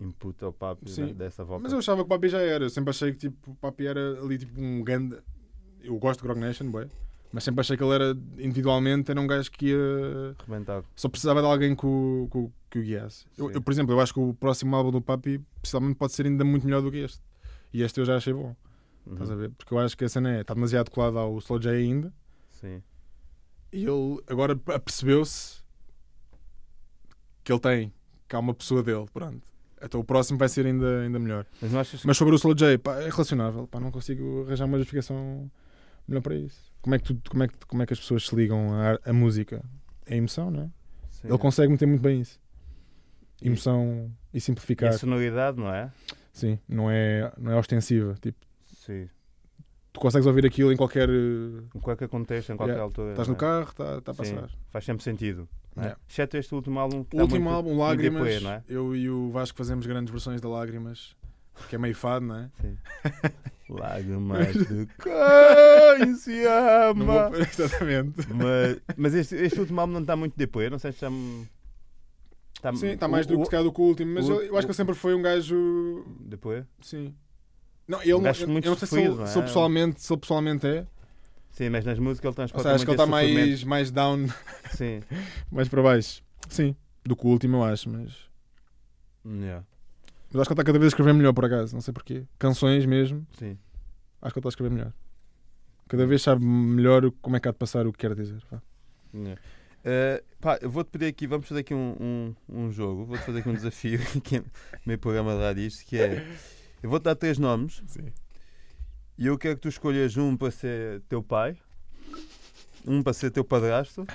input ao papo Sim. né, dessa volta. Mas eu achava que o Papi já era. Eu sempre achei que tipo, o Papi era ali tipo um grande. Eu gosto de Grog Nation, bué, mas sempre achei que ele era individualmente, era um gajo que ia. Arrebentado. Só precisava de alguém que o, que o, que o guiasse. Eu, eu, por exemplo, eu acho que o próximo álbum do Papi possivelmente pode ser ainda muito melhor do que este. E este eu já achei bom. Uhum. Estás a ver? Porque eu acho que a cena é, está demasiado colada ao Slow J ainda. Sim. E ele agora apercebeu-se que ele tem, que há uma pessoa dele. Pronto. Então o próximo vai ser ainda, ainda melhor. Mas Mas sobre o Slow J, pá, é relacionável. Pá, não consigo arranjar uma justificação melhor para isso. Como é que, tu, como é que, como é que as pessoas se ligam à, à música? É emoção, não é? Sim. Ele consegue meter muito bem isso. Emoção e E simplificar. a sonoridade, não é? Sim, não é, não é ostensiva. Tipo, Sim. tu consegues ouvir aquilo em qualquer. eh, Em qualquer contexto, em qualquer Yeah. altura. Estás no é? carro, está tá a Sim. passar. Faz sempre sentido. É? Yeah. Exceto este último álbum. O último álbum, Lágrimas, DP, não é? eu e o Vasco fazemos grandes versões da Lágrimas, que é meio fado, não é? Sim. [laughs] Lágrimas de [laughs] quem se ama. vou- [laughs] Exatamente. Mas, mas este, este último álbum não está muito depois, não sei se está. Está, Sim, está mais o- do que o- do que o último, mas o- eu, eu acho que ele sempre foi um gajo. Depois? Sim. Não, ele Um gajo eu, muito eu não sei se sofrido, ele, não se ele é? pessoalmente, se ele pessoalmente é. Sim, mas nas músicas ele Ou transporta seja, acho que ele está mais, mais down. Sim. mais para baixo. Sim. Do que o último, eu acho, mas. Yeah. Mas acho que ele está cada vez a escrever melhor, por acaso, não sei porquê. Canções mesmo, Sim. acho que ele está a escrever melhor. Cada vez sabe melhor como é que há de passar o que quer dizer. vá. Yeah. Eh, pá, eu vou-te pedir aqui, vamos fazer aqui um, um, um jogo, vou-te fazer aqui um desafio, [laughs] que é meio programa de rádio isto, que é, eu vou-te dar três nomes Sim. e eu quero que tu escolhas um para ser teu pai, um para ser teu padrasto,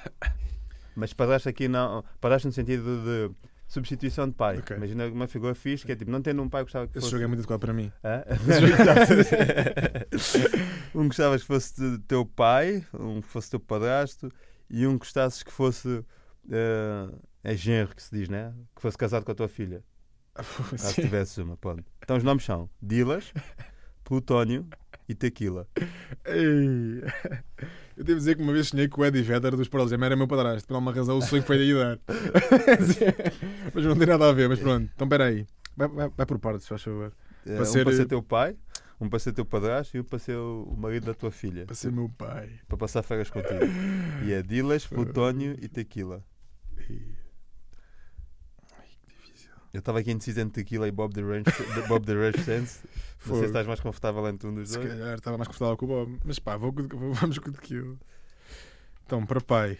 mas padrasto aqui não, padrasto no sentido de substituição de pai. Ok. Imagina uma figura fixe, que é tipo, não tendo um pai gostava que Esse fosse... jogo é muito adequado para mim. [laughs] Um gostavas que fosse teu pai, um que fosse teu padrasto e um gostasses que fosse eh, é genro que se diz, né? Que fosse casado com a tua filha. [laughs] Caso Sim. tivesses uma, pronto. Então os nomes são Dilas, Plutónio e Tequila. Eu devo dizer que uma vez sonhei que o Eddie Vedder dos Pearl Jam era meu padrasto. Por alguma razão o sonho foi daí dar. [laughs] mas não tem nada a ver, mas pronto. Então espera aí. Vai, vai, vai por partes, faz favor. Eh, Para um para ser teu pai, um para ser teu padrasto e um para ser o marido da tua filha. Para ser meu pai. Para passar férias contigo. E é Dilas, Plutónio e Tequila. Ei. Eu estava aqui indeciso entre Tequila e Bob the Range, [laughs] Bob the Range Sense. Não sei se estás mais confortável entre um dos Se dois. calhar estava mais confortável com o Bob. Mas pá, vou, com- [laughs] vamos com aquilo. Então, para pai.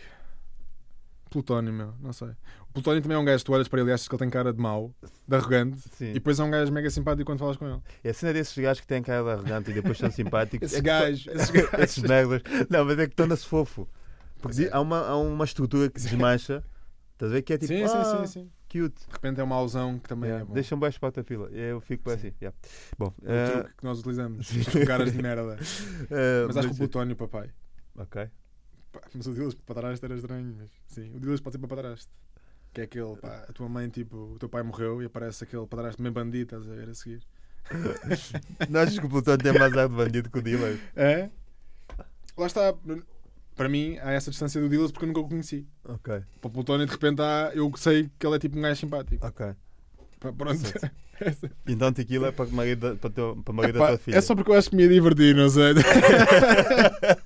Plutónio, meu, não sei. Plutónio também é um gajo que tu olhas para ele e achas que ele tem cara de mau, de arrogante, Sim. e depois é um gajo mega simpático quando falas com ele. É a cena desses gajos que têm cara de arrogante e depois são simpáticos. Esses É gajos, esses gajos. [laughs] esses. Não, mas é que torna-se fofo. Porque é. há, uma, há uma estrutura que desmancha. Estás a ver que é tipo. sim, ah, sim, sim, sim. Cute. De repente é uma alusão que também Yeah. é bom. Deixa um baixo para a pila. E eu fico assim. yeah. Bom, É o eh, truque que nós utilizamos. [laughs] caras de merda. [laughs] eh, Mas acho que o Plutónio, papai. Ok. Mas o Dilas para padrasto era estranho. Mas sim, o Dilas pode ser para padrasto. Que é aquele, pá, a tua mãe, tipo, o teu pai morreu e aparece aquele padrasto meio bandido, estás a ver a seguir. [laughs] Não achas que o Plutão tem mais ar de bandido que o Dealer? É? Lá está. Para mim, há essa distância do Dilas porque eu nunca o conheci. Ok. Para o Plutónio, de repente, há, eu sei que ele é tipo um gajo simpático. Ok. Pronto. [laughs] Então tequila é para o marido da- para, teu, para da tua filha. é só porque eu acho que me ia divertir, não sei. [laughs]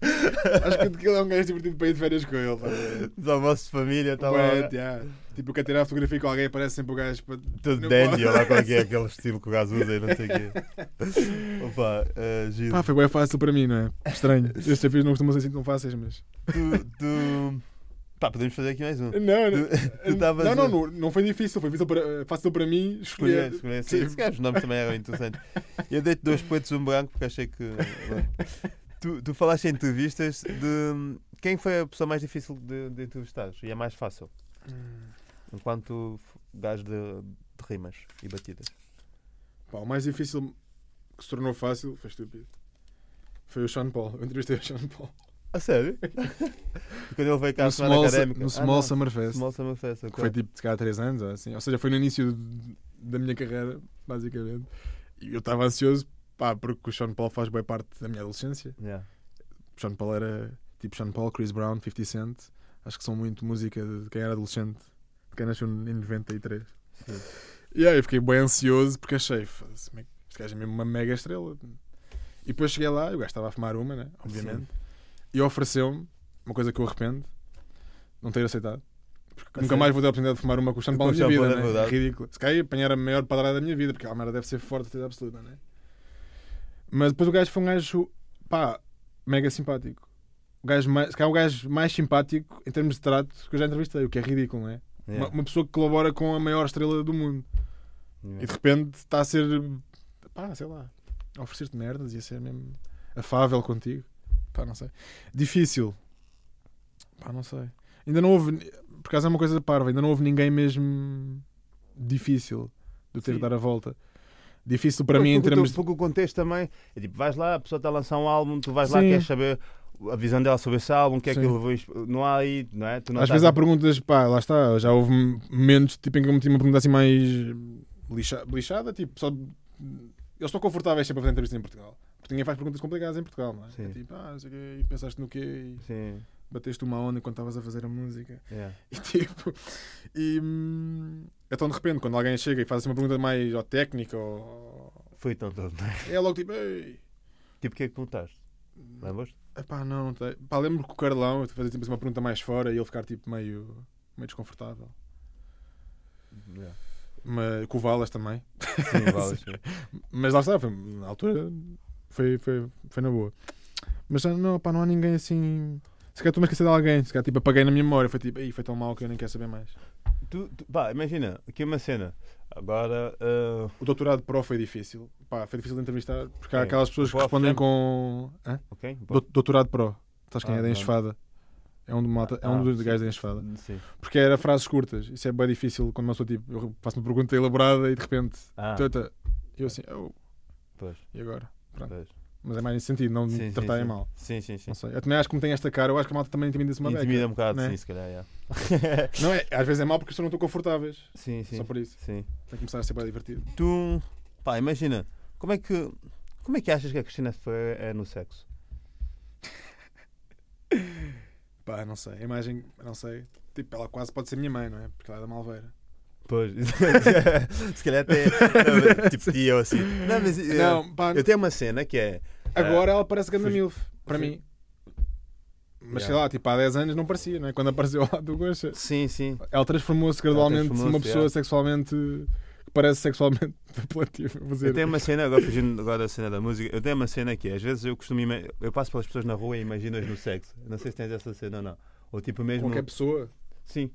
acho que o Tequila é um gajo divertido para ir de férias com ele. tá? Os almoços de família, está lá. Yeah. Tipo, eu quero tirar a fotografia com alguém aparece sempre o gajo para. Tudo Não dandy, pode. ou lá qual é que [laughs] aquele estilo que o gajo usa e não sei o quê. [laughs] Opa, eh, giro. Pá, foi bem fácil para mim, não é? Estranho. Estes desafios não costumam ser assim tão fáceis, mas. Tu, tu... Pá, podemos fazer aqui mais um. Não, não. Tu- tu estavas não, não, não, não foi difícil. Foi difícil para, fácil para mim Escolher, escolher. escolher. Sim, se calhar os nomes também eram interessantes. Eu dei-te dois pretos e um branco porque achei que. [laughs] Tu, tu falaste em entrevistas de. Quem foi a pessoa mais difícil de, de entrevistar? E é mais fácil. Enquanto gajo de, de rimas e batidas. Pá, o mais difícil que se tornou fácil foi estúpido. Foi o Sean Paul. Eu entrevistei o Sean Paul. A sério? [laughs] Quando ele veio cá No semana Small, académica. no Ah, Small não. Summer Fest. Small Summer Fest. Que ok. foi tipo, se calhar, 3 anos, ou assim. Ou seja, foi no início de- da minha carreira, basicamente. E eu estava ansioso, pá, porque o Sean Paul faz bem parte da minha adolescência. Yeah. O Sean Paul era tipo Sean Paul, Chris Brown, 50 Cent. Acho que são muito música de quem era adolescente, de quem nasceu em 93. Sim. E aí eu fiquei bem ansioso porque achei, "Foda-se, como é este gajo é mesmo uma mega estrela. E depois cheguei lá, o gajo estava a fumar uma, né? Obviamente. E ofereceu-me uma coisa que eu arrependo, não ter aceitado. Porque A nunca sério? mais vou ter a oportunidade de fumar uma com o Sean Paul na minha vida, é né? Ridículo. Se calhar apanhar a maior padrada da minha vida, porque a merda deve ser forte, certeza absoluta, né? Mas depois o gajo foi um gajo, pá, mega simpático. O gajo mais, se calhar o gajo mais simpático em termos de trato que eu já entrevistei, o que é ridículo, não é? Yeah. Uma, uma pessoa que colabora com a maior estrela do mundo Yeah. e de repente está a ser, pá, sei lá, a oferecer-te merdas e a ser mesmo afável contigo. Pá, não sei. Difícil. Pá, não sei. Ainda não houve, por acaso é uma coisa parva, ainda não houve ninguém mesmo difícil de ter Sim. de dar a volta. Difícil para mim em termos Porque o contexto também é tipo, vais lá, a pessoa está a lançar um álbum, tu vais lá, queres saber a visão dela sobre esse álbum, o que é que Sim. levou. exp- Não há aí, não é? Não Às estás vezes há perguntas, pá, lá está, já houve momentos tipo, em que eu meti uma pergunta assim mais lixa- lixada, tipo, só. Eles estão confortáveis sempre a fazer entrevistas em Portugal. Porque ninguém faz perguntas complicadas em Portugal, não é? É tipo, ah, não sei o quê, e pensaste no quê? E Sim, bateste uma onda enquanto estavas a fazer a música. yeah. [laughs] E tipo. E. hum, então de repente, quando alguém chega e faz assim, uma pergunta mais ó, técnica, ou. Foi tão todo. não é? É logo tipo, ei. Tipo, o que é que perguntaste? Lembras? Epá, não, não tem. Pá, lembro que o Carlão, fazer tipo, assim, uma pergunta mais fora e ele ficar tipo meio. meio desconfortável. Yeah. Mas, com o Valas também. Sim, vale, [laughs] sim. Mas lá está, foi, na altura foi, foi, foi na boa. Mas não, pá, não há ninguém assim. Se calhar estou-me a esquecer de alguém. Se calhar tipo, apaguei na minha memória. Foi tipo, "Ei, foi tão mal que eu nem quero saber mais. Tu, tu- pá, imagina, aqui uma cena. Agora, ah, O doutorado pro foi difícil. Pá, foi difícil de entrevistar. Porque há Sim. aquelas pessoas que respondem com. Hã? ok? Do- doutorado pro. Estás quem Ah, é da enxofada? É um, de malta, é um Ah, dos gajos da sim. enxofada. Sim. Porque era frases curtas. Isso é bem difícil quando uma pessoa tipo, eu faço uma pergunta elaborada e de repente. Ah, Tata, eu assim, oh, pois, e agora? Pronto. pois. Mas é mais nesse sentido, não Sim, me tratarem sim. mal. Sim, sim, sim. Eu também acho que me tem esta cara, eu acho que a malta também intimida-se uma beca. Intimida um bocado, né? sim, se calhar, yeah. [laughs] Não é, às vezes é mal porque pessoas não estão confortáveis. sim, sim. Só por isso. Sim. Tem que começar a ser bem divertido. Tu, pá, imagina, como é que, como é que achas que a Cristina Ferreira é no sexo? [laughs] Pá, não sei. A imagem, não sei. Tipo, ela quase pode ser minha mãe, não é? Porque ela é da Malveira. Pois, [laughs] se calhar até, tipo tia ou assim. Não, mas eh, Não, pá, eu tenho uma cena que é, agora ela parece grande milf. Para fugi- mim. Mas sei Yeah. lá, tipo, há 10 anos não parecia, não é? Quando apareceu lá do Goxa. sim, sim, Ela transformou-se gradualmente numa transformou-se, pessoa yeah. sexualmente. que parece sexualmente [laughs] apelativa. Eu tenho uma cena, agora fugindo agora da cena da música, eu tenho uma cena que é, às vezes eu costumo, eu passo pelas pessoas na rua e imagino-as no sexo. Não sei se tens essa cena ou não. Ou tipo mesmo. Qualquer pessoa. Sim.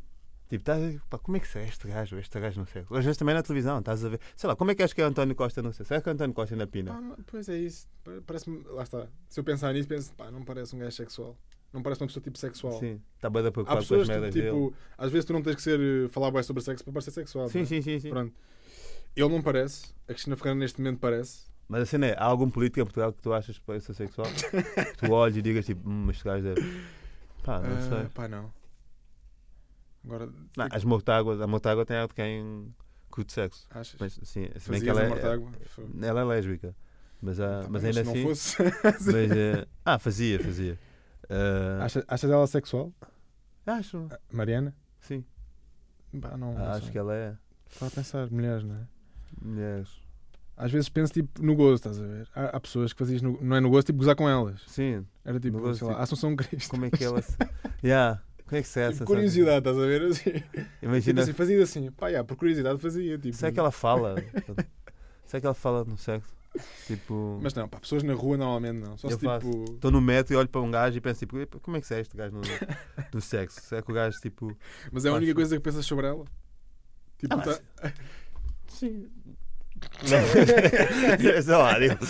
Tipo, ver, pá, como é que é este gajo, este gajo no sexo? Às vezes também na televisão, estás a ver. Sei lá, como é que achas que é António Costa no sexo? Será que é António Costa na pina? Não- pois é isso. Pa- Parece-me. Lá está. Se eu pensar nisso, penso, pá, não parece um gajo sexual. Não parece uma pessoa tipo sexual. Sim, está bem da Há preocupado com as merdas dele. tipo, às vezes tu não tens que ser eh, falar bem sobre sexo para parecer sexual. Sim, não é? sim, sim, sim. Pronto. Ele não parece. A Cristina Ferreira neste momento parece. Mas a cena é, há algum político em Portugal que tu achas que parece ser sexual? [laughs] Que tu olhas e digas tipo, hum, este gajo deve. Pá, não Ah, sei. Pá, não. Agora. Não, as Mortágua, a Mortágua tem ela de quem curte sexo. Achas? Mas, sim, se bem que ela a é, ela é lésbica. Mas, há, Tá mas ainda se assim. não fosse. [laughs] Mas, eh, [laughs] ah, fazia, fazia. Ah, Achas, achas ela sexual? acho, Mariana? sim. Pá, não. Ah, não acho que ela é. Estava a pensar, mulheres, não é? Mulheres. Às vezes penso tipo no gozo, estás a ver? Há, há pessoas que fazias no, não é no gozo, tipo gozar com elas. Sim, Era tipo, gozo, sei lá, tipo, Assunção Cristo. como é que ela [laughs] se. Yeah. Como é que se é essa? Tipo, curiosidade, estás a ver? Assim, tipo Imagina. assim, fazia assim, pá, yeah, por curiosidade fazia. Tipo, Será que ela fala? Será que ela fala no sexo? Tipo. Mas não, pá, pessoas na rua normalmente não. Só Eu se faço. tipo. Estou no metro e olho para um gajo e penso tipo, "Epa, como é que se é este gajo no, [laughs] no sexo? Será que o gajo tipo. Mas é a Faz- única coisa que pensas sobre ela? Tipo, Ah, tá- [laughs] Sim. Sei lá, tipo,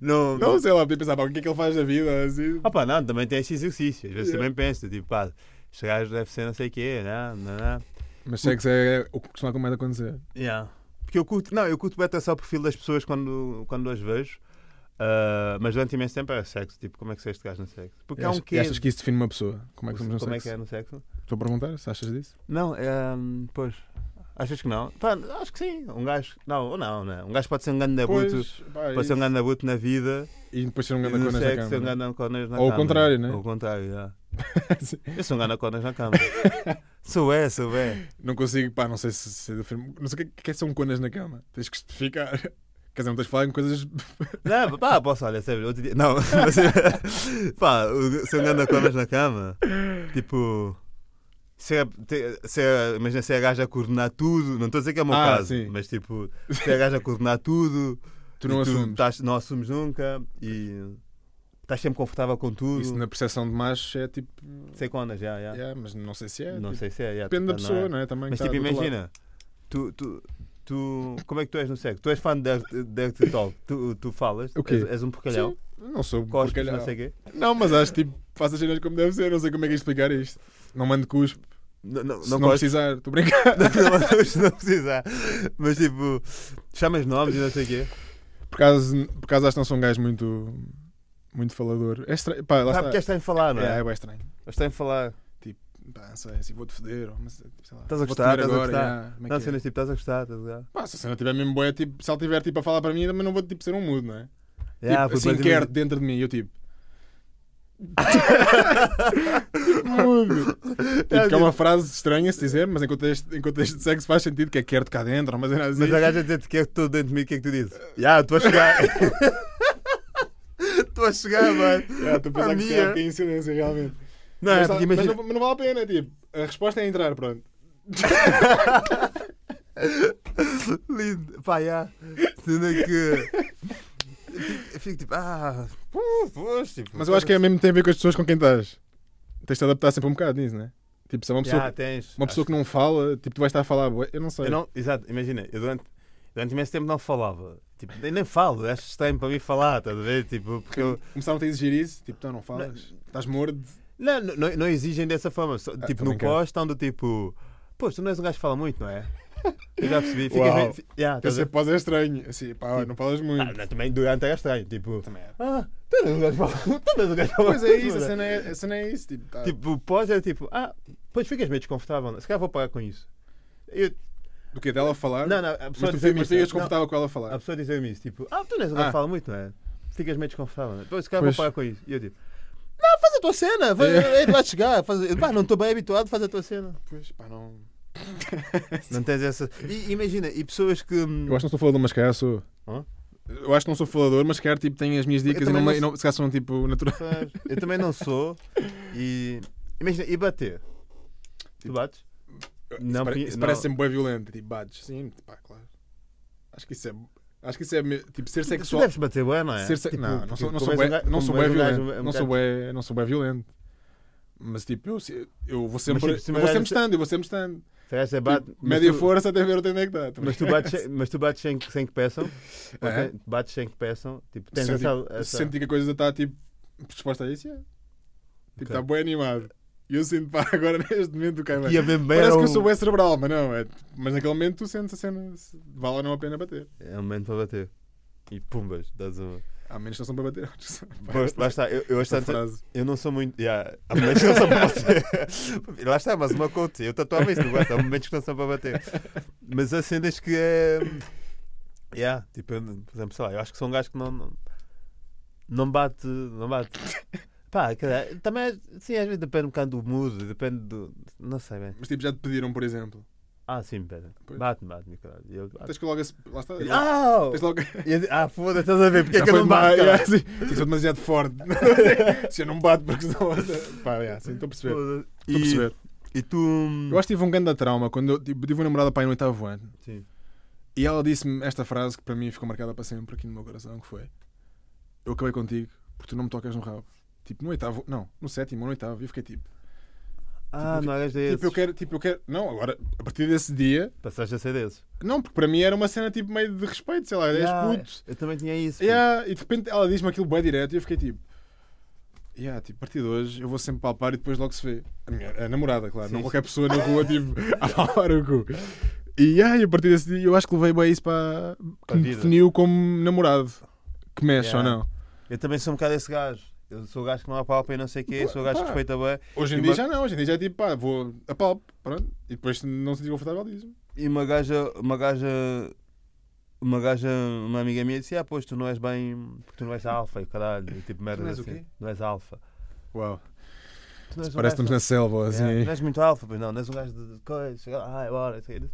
não, não sei lá, podia pensar, pá, o que é que ele faz da vida? Assim. Ah, pá, não, também tem esse exercício. Às vezes Yeah. também penso, tipo, pá, este gajo deve ser não sei o quê, não, não, não. Mas sexo é o que costuma a acontecer. Yeah. Porque eu curto, não, eu curto bem até só o perfil das pessoas quando, quando as vejo. Ah, mas durante imenso tempo é sexo, tipo, como é que se é este gajo no sexo? Porque E há um achas, quê? achas que isso define uma pessoa? Como é que somos no como é sexo? que é no sexo? Estou a perguntar se achas disso? Não, é, hum, pois. Achas que não? Pá, acho que sim. Um gajo. Não, ou não, né? Um gajo pode ser um grande é Pode ser um isso. grande nabuto na vida. E depois ser um grande conas na sexo ser um cama. grande conas na Ou o cama. contrário, né? Ou o contrário, já. [laughs] Eu sou um grande conas na cama. [laughs] sou é, sou é. Não consigo, pá, não sei se, se define- Não sei o que é que são conas na cama. Tens que especificar. Quer dizer, não tens de falar em coisas. [laughs] Não, pá, posso, olha, sério, outro dia. Não, mas, pá, o- ser um grande conas na cama. Tipo. Se é, se é, imagina se é a gaja a coordenar tudo, não estou a dizer que é o meu Ah, caso, sim. mas tipo, se é a gaja a coordenar tudo, [laughs] Tu não e assumes. estás- não assumes nunca e estás sempre confortável com tudo. Isso na percepção de macho é tipo. Sei conas, já, já. Yeah, mas não sei se é. Não tipo, sei se é. Depende da não pessoa, é. não é? Também Mas tipo, imagina, tu, tu, tu, como é que tu és no sexo? Tu és fã de Dirty Talk, tu, tu falas, O quê? És, és um porcalhão, Sim, não sou cospes, porcalhão. não sei quê. Não, mas acho que tipo, faço as cenas como deve ser. Não sei como é que é explicar isto. Não mando cuspe. Não, não, Se não, não, precisar, estou a brincar. [laughs] não, se não precisar. Mas tipo, chamas nomes e não sei o quê. Por acaso, por acaso acho que não sou um gajo muito. Muito falador. É estranho. Pá, lá Ah, porque está. és estranho falar, não É, é? é, estranho. És estranho falar. Pá, não sei, assim, vou-te foder. Ou, mas, sei lá, Estás a gostar, estás a agora, gostar. yeah, como é Não, que é? cenas tipo, estás a gostar, estás a gostar. Pá, se a cena tiver mesmo boa, tipo, se ela tiver tipo, a falar para mim, também não vou tipo, ser um mudo, não é? Yeah, tipo, assim, quer dentro de mim, eu tipo. Mudo. Tipo, [laughs] que é uma frase estranha se dizer, mas em contexto, em contexto de sexo faz sentido que é quer-te cá dentro, mas é assim. Mas a gaja dizer-te que é todo dentro de mim, o que é que tu dizes? Já, estou a chegar. [laughs] Estou a chegar, mano. Estou a pensar que se calhar fiquei em silêncio, realmente. Não, é mas, mas imagina. não, mas não vale a pena, tipo, a resposta é entrar, pronto. [laughs] Lindo. Pá, já. Sendo que. Eu fico tipo, ah. Pois, tipo. Mas eu acho que é mesmo tem a ver com as pessoas com quem estás. Tens de adaptar sempre um bocado nisso, né? Tipo, se é uma pessoa, Já, tens. uma pessoa que não fala, tipo, tu vais estar a falar, bué, eu não sei. Eu não, exato, imagina, eu durante, durante imenso tempo não falava. Tipo, nem, nem falo, acho estranho para mim falar, estás a ver? Tipo, porque eu. Começaram a te exigir isso, tipo, tu não falas, estás morto. Não, não, não- não exigem dessa forma. só- Ah, tipo, tô no brincando. pós estão do tipo. Pois, tu não és um gajo que fala muito, não é? Eu já percebi. Ficas Uau. yeah, a pós é estranho, assim, pá, não falas muito. Ah, também durante é estranho. Tipo, Também é. ah, tu não és um gajo que fala. Tu não és um gajo que fala Pois é isso, a é? cena é, a cena é isso, tipo, tá. Tipo, pós é tipo, ah, depois ficas meio desconfortável. é? Se calhar vou parar com isso. Eu, do que dela falar, não, não, a mas pessoa tu dizer-me mas isso, ficas não, desconfortável com ela a A falar. pessoa dizer-me isso, tipo, ah, tu não és Ah. que fala muito, não é? Ficas meio desconfortável. não é? Depois, se calhar Pois. vou parar com isso. E eu tipo, não, faz a tua cena, faz, É. é. vai chegar. Faz, pá, não estou bem habituado, faz a tua cena. Pois, pá, não. [laughs] Não tens essa. E imagina, e pessoas que. hum, Eu acho que não sou falador, mas calhar sou. Hã? Eu acho que não sou falador, mas calhar tipo, tenho as minhas dicas e não, não não, se calhar são tipo naturais. Eu também não sou. E. Imagina, e bater? Tu bates? Isso, pare- pi- isso não. parece sempre bem violento. Tipo, bates. Sim, pá, claro. Acho que isso é. Acho que isso é. Tipo, ser Tu sexual. deves bater bem, não é? Ser se- Tipo, Não, não sou, não sou um ga- não sou gajo violento. um Não sou bué- não sou bué violento. Mas tipo, eu, eu vou sempre, tipo, se eu vou sempre estando, eu vou sempre. Se bate, Tipo, média tu- força até ver onde é que está. Mas tu bates, sem- mas tu bates sem, sem que peçam? É. Ok? Bates sem que peçam? Tipo, tens senti, essa, essa... senti que a coisa está tipo disposta a isso. é. Tipo, está bem animado. E eu sinto, pá, [laughs] agora neste momento, cai bem. Ia mesmo bem, Parece que eu sou bem cerebral, mas não. É, mas naquele momento tu sentes a cena, se vale ou não a pena bater. É um momento para bater. E pumbas, dás uma... Há menos que não são para bater. [laughs] lá está, eu, eu, frase. eu não sou muito. Yeah, há momentos que não são para bater. [laughs] lá está, mas uma conta. Eu tatuava isso, gosto. Há momentos que não são para bater. Mas há cenas que é. Yeah, tipo, eu, por exemplo, sei lá, eu acho que são gajos que não. Não, não bate. Não bate. Pá, também, é- sim, às vezes depende um bocado do mood, depende do. Não sei bem. Mas tipo, já te pediram, por exemplo. Ah, sim, pera. Bate-me, bate-me, caralho. Eu, Tens que logo. ace- Lá está. Ah! Tens logo. Ah, foda-se, estás a ver? Porque é que eu não bato, yeah, sim. Sim, sou demasiado forte. [laughs] Se eu não bato, porque senão. Pá, yeah, sim, estou a perceber. Estou a perceber. E, tu. Eu acho que tive um grande trauma quando eu tipo, tive uma namorada aí no oitavo ano. Sim. E ela disse-me esta frase que para mim ficou marcada para sempre aqui no meu coração, que foi Eu acabei contigo porque tu não me tocas no rabo. Tipo, no oitavo, não, no sétimo ou no oitavo, e eu fiquei tipo, Ah, Tipo, não eras desses. tipo, eu quero, tipo, eu quero, não, agora, a partir desse dia, Passaste a ser desses. não, porque para mim era uma cena tipo meio de respeito, sei lá, 10 Yeah, putos. Eu também tinha isso. Yeah, e de repente ela diz-me aquilo bem direto e eu fiquei tipo, yeah, tipo, a partir de hoje eu vou sempre palpar e depois logo se vê. A, minha, a namorada, claro, Sim, não qualquer pessoa na rua, tipo, [laughs] a palpar o cu. E, yeah, e a partir desse dia eu acho que levei bem isso para. que Para a me definiu como namorado. Que mexe Yeah. ou não. Eu também sou um bocado esse gajo. Eu sou o gajo que não apalpa e não sei o quê, sou o gajo que respeita bem. Hoje em E dia uma- já não, hoje em dia já é tipo, pá, vou a palpo, pronto. E depois não se sentir confortável diz-me. E uma gaja, uma gaja, uma gaja, uma amiga minha disse: Ah, pois tu não és bem, porque tu não és alfa e caralho. E tipo merda não és o assim. quê? Não és alfa. Uau. Parece que estamos na selva, assim. Yeah, Não és muito alfa, pois não, não és um gajo de coisa. chega- Ah, bora. lá.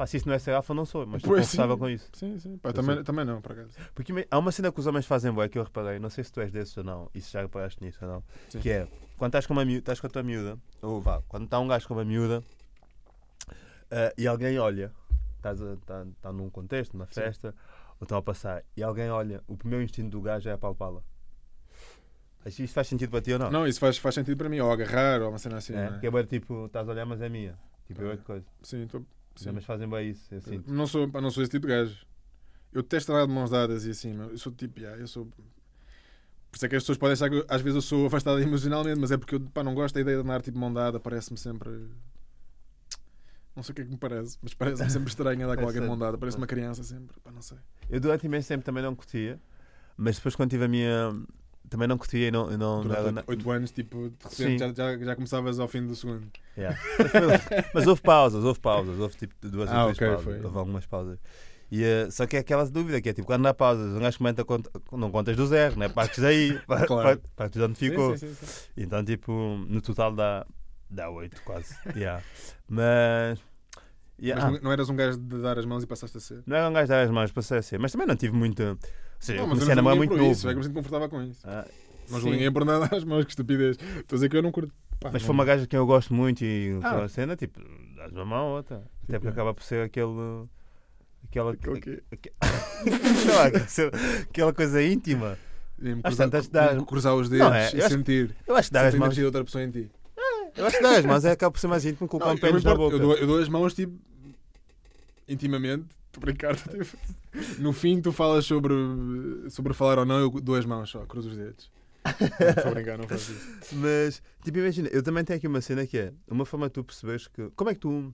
Pá, se isso não é ser alfa, não sou, mas estou confortável sim. com isso. Sim, sim. Pá, Eu também, também não, por acaso. Porque me- há uma cena que os homens fazem boa que eu reparei, não sei se tu és desses ou não, e se já reparaste nisso ou não, Sim. que é quando estás com, uma miúda, estás com a tua miúda, ou vá, quando está um gajo com uma miúda ah, e alguém olha, estás a- está está num contexto, numa Sim. festa, ou estão a passar, e alguém olha, o primeiro instinto do gajo é apalpá-la. Isto faz sentido para ti ou não? Não, isso faz, faz sentido para mim. Ou agarrar, ou uma cena assim. é, é? que é bem tipo, estás a olhar, mas é minha. Tipo, é Ah, outra coisa. Sim, tô- Os sim. homens fazem bem isso, eu sinto. Não sou, não sou esse tipo de gajo. Eu detesto andar de mãos dadas e assim, eu sou tipo, yeah, eu sou. Por isso é que as pessoas podem achar que eu- às vezes eu sou afastado [laughs] emocionalmente, mas é porque eu pá, não gosto da ideia de andar tipo de mão dada, parece-me sempre. Não sei o que é que me parece, mas parece-me sempre [laughs] estranho andar com É alguém mão dada, parece uma criança sempre, pá, não sei. Eu durante imenso tempo também não curtia, mas depois quando tive a minha. Também não curtia e não. não, Durante 8 anos, tipo, de repente já, já, já começavas ao fim do segundo. Yeah. Mas houve pausas, houve pausas, houve tipo duas Ah, ou três ok, pausas, foi. houve algumas pausas. E, eh, só que é aquela dúvida que é tipo, quando há pausas, um gajo comenta, conta- não contas do zero, né? partes daí, [laughs] Claro. pa- partes de onde ficou. Sim, sim, sim. Então, tipo, no total dá, dá 8 quase. Yeah. Mas. yeah, Mas não, não eras um gajo de dar as mãos e passaste a ser. não era um gajo das mãos para ser, mas também não tive muito. Seja, eu Não, mas comecei a eu não namorar muito novo. isso, é que eu me sinto confortável com isso. Ah, Não ninguém por nada [laughs] às mãos, que estupidez. Estou a dizer que eu não curto. Pá, Mas não- foi uma gaja que eu gosto muito e Ah. a cena, tipo, dás uma mão a outra. Até porque é. acaba por ser aquele. Aquela, Aquele [laughs] aquela coisa íntima. Mesmo cruzar, tantas dás- cruzar os dedos Não, é, e eu acho- sentir. Eu acho que dar as mãos. de outra pessoa em ti. Eu acho que dar as mãos é acaba por ser mais íntimo que um eu, não pênis na boca. eu, dou, eu dou as mãos tipo intimamente. Estou brincar. tipo, [laughs] no fim, tu falas sobre, sobre falar ou não. Eu dou as mãos só, cruzo os dedos. Estou a brincar, não faço isso. [laughs] Mas, tipo, imagina, eu também tenho aqui uma cena que é uma forma de tu perceberes que. Como é que tu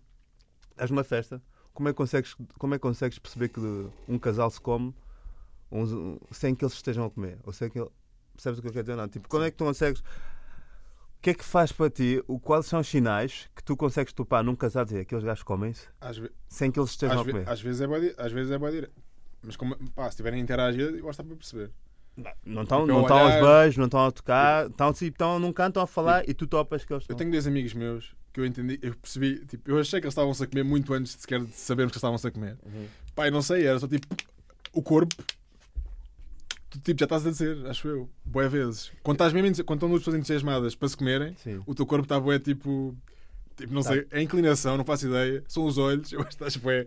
estás numa festa? Como é que consegues, como é que consegues perceber que um casal se come uns- sem que eles estejam a comer? Ou sem que ele- Percebes o que eu quero dizer? Não, tipo, quando é que tu consegues. O que é que faz para ti? O, quais são os sinais que tu consegues topar num casal dizer aqueles gajos comem-se ve- sem que eles estejam às, a ve- comer? às vezes é boa, di- às vezes é direita. Mas como, pá, se estiverem a interagir, eu gosto para perceber. Não estão Tipo, não eu aos beijos, não estão a tocar, estão, tipo, estão num canto estão a falar e tu topas que eles Eu estão. tenho dois amigos meus que eu entendi, eu percebi, tipo, eu achei que eles estavam-se a comer muito antes de sequer de sabermos que eles estavam-se a comer. Uhum. Pai, não sei, era só tipo o corpo. Tu tipo, já estás a dizer, acho eu, boé vezes. Quando, estás mesmo, quando estão duas pessoas entusiasmadas para se comerem, Sim. o teu corpo está boé tipo. Tipo, não Tá. sei, é a inclinação, não faço ideia. São os olhos, [laughs] eu acho que estás boé.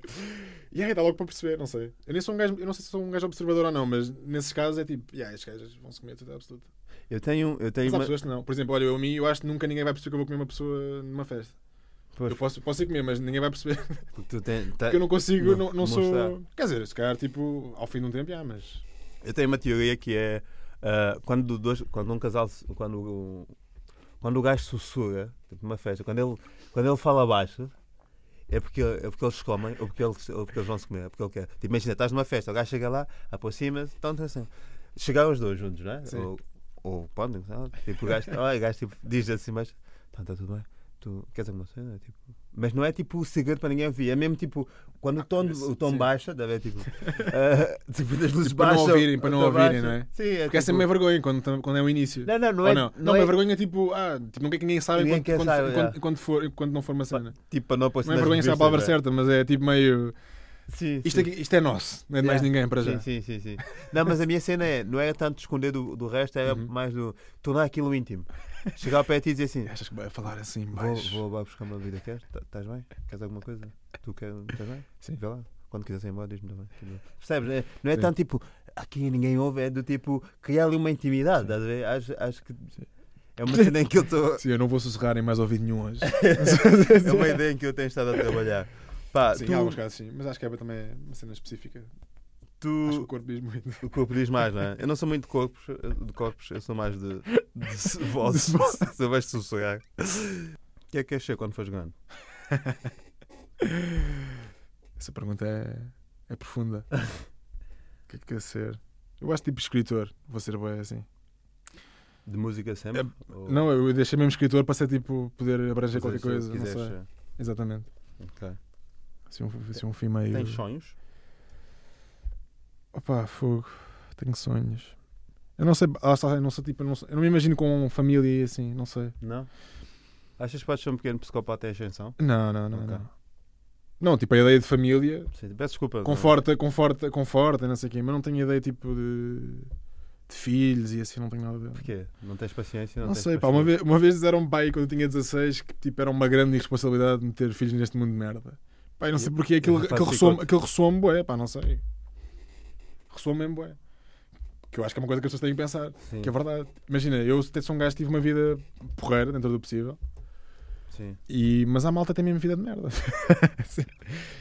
E aí, dá logo para perceber, não sei. Eu nem sou um gajo, eu não sei se sou um gajo observador ou não, mas nesses casos é tipo, yeah, estes gajos vão se comer, tudo absoluto. Eu tenho, eu tenho Mas há uma... pessoas que não. Por exemplo, olha, eu a mim, eu acho que nunca ninguém vai perceber que eu vou comer uma pessoa numa festa. Pois, Eu posso, posso ir comer, mas ninguém vai perceber. porque tu tem- tá- Porque eu não consigo, Não, não, não sou. Quer dizer, se calhar, tipo, ao fim de um tempo, já, mas. Eu tenho uma teoria que é ah, quando, dois, quando um casal quando, o- quando o gajo sussurra, tipo numa festa, quando ele, quando ele fala baixo, é porque, é porque eles comem ou porque eles, ou porque eles vão se comer, é porque ele quer. Tipo, imagina, estás numa festa, o gajo chega lá, aproxima-se, então assim. Chegaram os dois juntos, não é? Sim. Ou, ou podem, tipo, o gajo, [laughs] o gajo tipo, diz assim, mas está tá tudo bem. Tu queres alguma cena? Tipo, mas não é tipo o segredo para ninguém ouvir, é mesmo tipo quando o tom, o tom sim. baixa, deve é tipo, ah, [laughs] tipo das luzes Tipo, para não ouvirem, para não ouvirem, não é? Sim, é Porque essa é tipo- meio vergonha quando, quando é o início. Não, não, não Ou é. não, Não, não, é uma vergonha tipo, ah, tipo, não quer que ninguém saiba Ninguém quando, saber, enquanto, é. enquanto for, enquanto não for uma cena. tipo para não Não é vergonha se é a palavra é. certa, mas é tipo meio. Sim, Isto, sim. aqui, isto é nosso, não é de mais Yeah. ninguém para já. Sim, sim, sim, sim. Não, mas a minha cena é, não era tanto esconder do, do resto, era Uhum. mais do tornar aquilo íntimo. Chegar ao pé de ti e dizer assim: Achas que vai falar assim vou, baixo? vou lá buscar uma vida, queres? Tá- Estás bem? Queres alguma coisa? Tu queres? Estás bem? Sim. Vê lá. Quando quiseres ir embora, diz-me também. Percebes? É- Não é Sim. tanto tipo, aqui ninguém ouve, é do tipo, criar ali uma intimidade, estás a ver? Acho, acho que Sim. é uma cena em que eu estou. [laughs] Sim, eu não vou sussurrar em mais ouvido nenhum hoje. [laughs] É uma ideia em que eu tenho estado a trabalhar. Pá, Sim, tu, há alguns casos sim, mas acho que é também uma cena específica. Tu, Acho que o corpo diz muito. O corpo diz mais, não é? Eu não sou muito de corpos, de corpos eu sou mais de, de [laughs] vozes. Sou mais de sussurrar. O que é que ser quando fores grande? [laughs] Essa pergunta é, é profunda. O que é que quer ser? Eu acho tipo escritor, vou ser bem assim. De música sempre? Ou Não, eu deixei mesmo escritor para ser tipo, poder abranger qualquer coisa. Não sei. Exatamente. Ok. Assim um, assim um fim meio. Tens sonhos? Opa, fogo. Tenho sonhos. Eu não sei, ah, eu não sei, tipo, eu não, sei- eu não me imagino com família e assim, não sei. Não? Achas que podes ser um pequeno psicopata em ascensão? Não, não, não, Ok. não. Não, tipo, a ideia de família Sim, peço desculpa. conforta, conforta, conforta, não sei o quê, mas não tenho ideia tipo de, de filhos e assim, não tenho nada a ver. Porquê? Não tens paciência? Não, Não tens sei, pá, paixão? uma vez, uma vez disseram pai quando eu tinha 16 que tipo, era uma grande irresponsabilidade meter filhos neste mundo de merda. Pá, eu não sei Eu- porque aquilo, eu faço aquilo ressoa-me aquilo ressoa bué, pá, não sei. Ressoa-me mesmo bué. Que eu acho que é uma coisa que as pessoas têm que pensar. Sim, Que é verdade. Imagina, eu até sou um gajo que tive uma vida porreira dentro do possível. sim. E, mas a malta tem mesmo vida de merda. [laughs] Sim.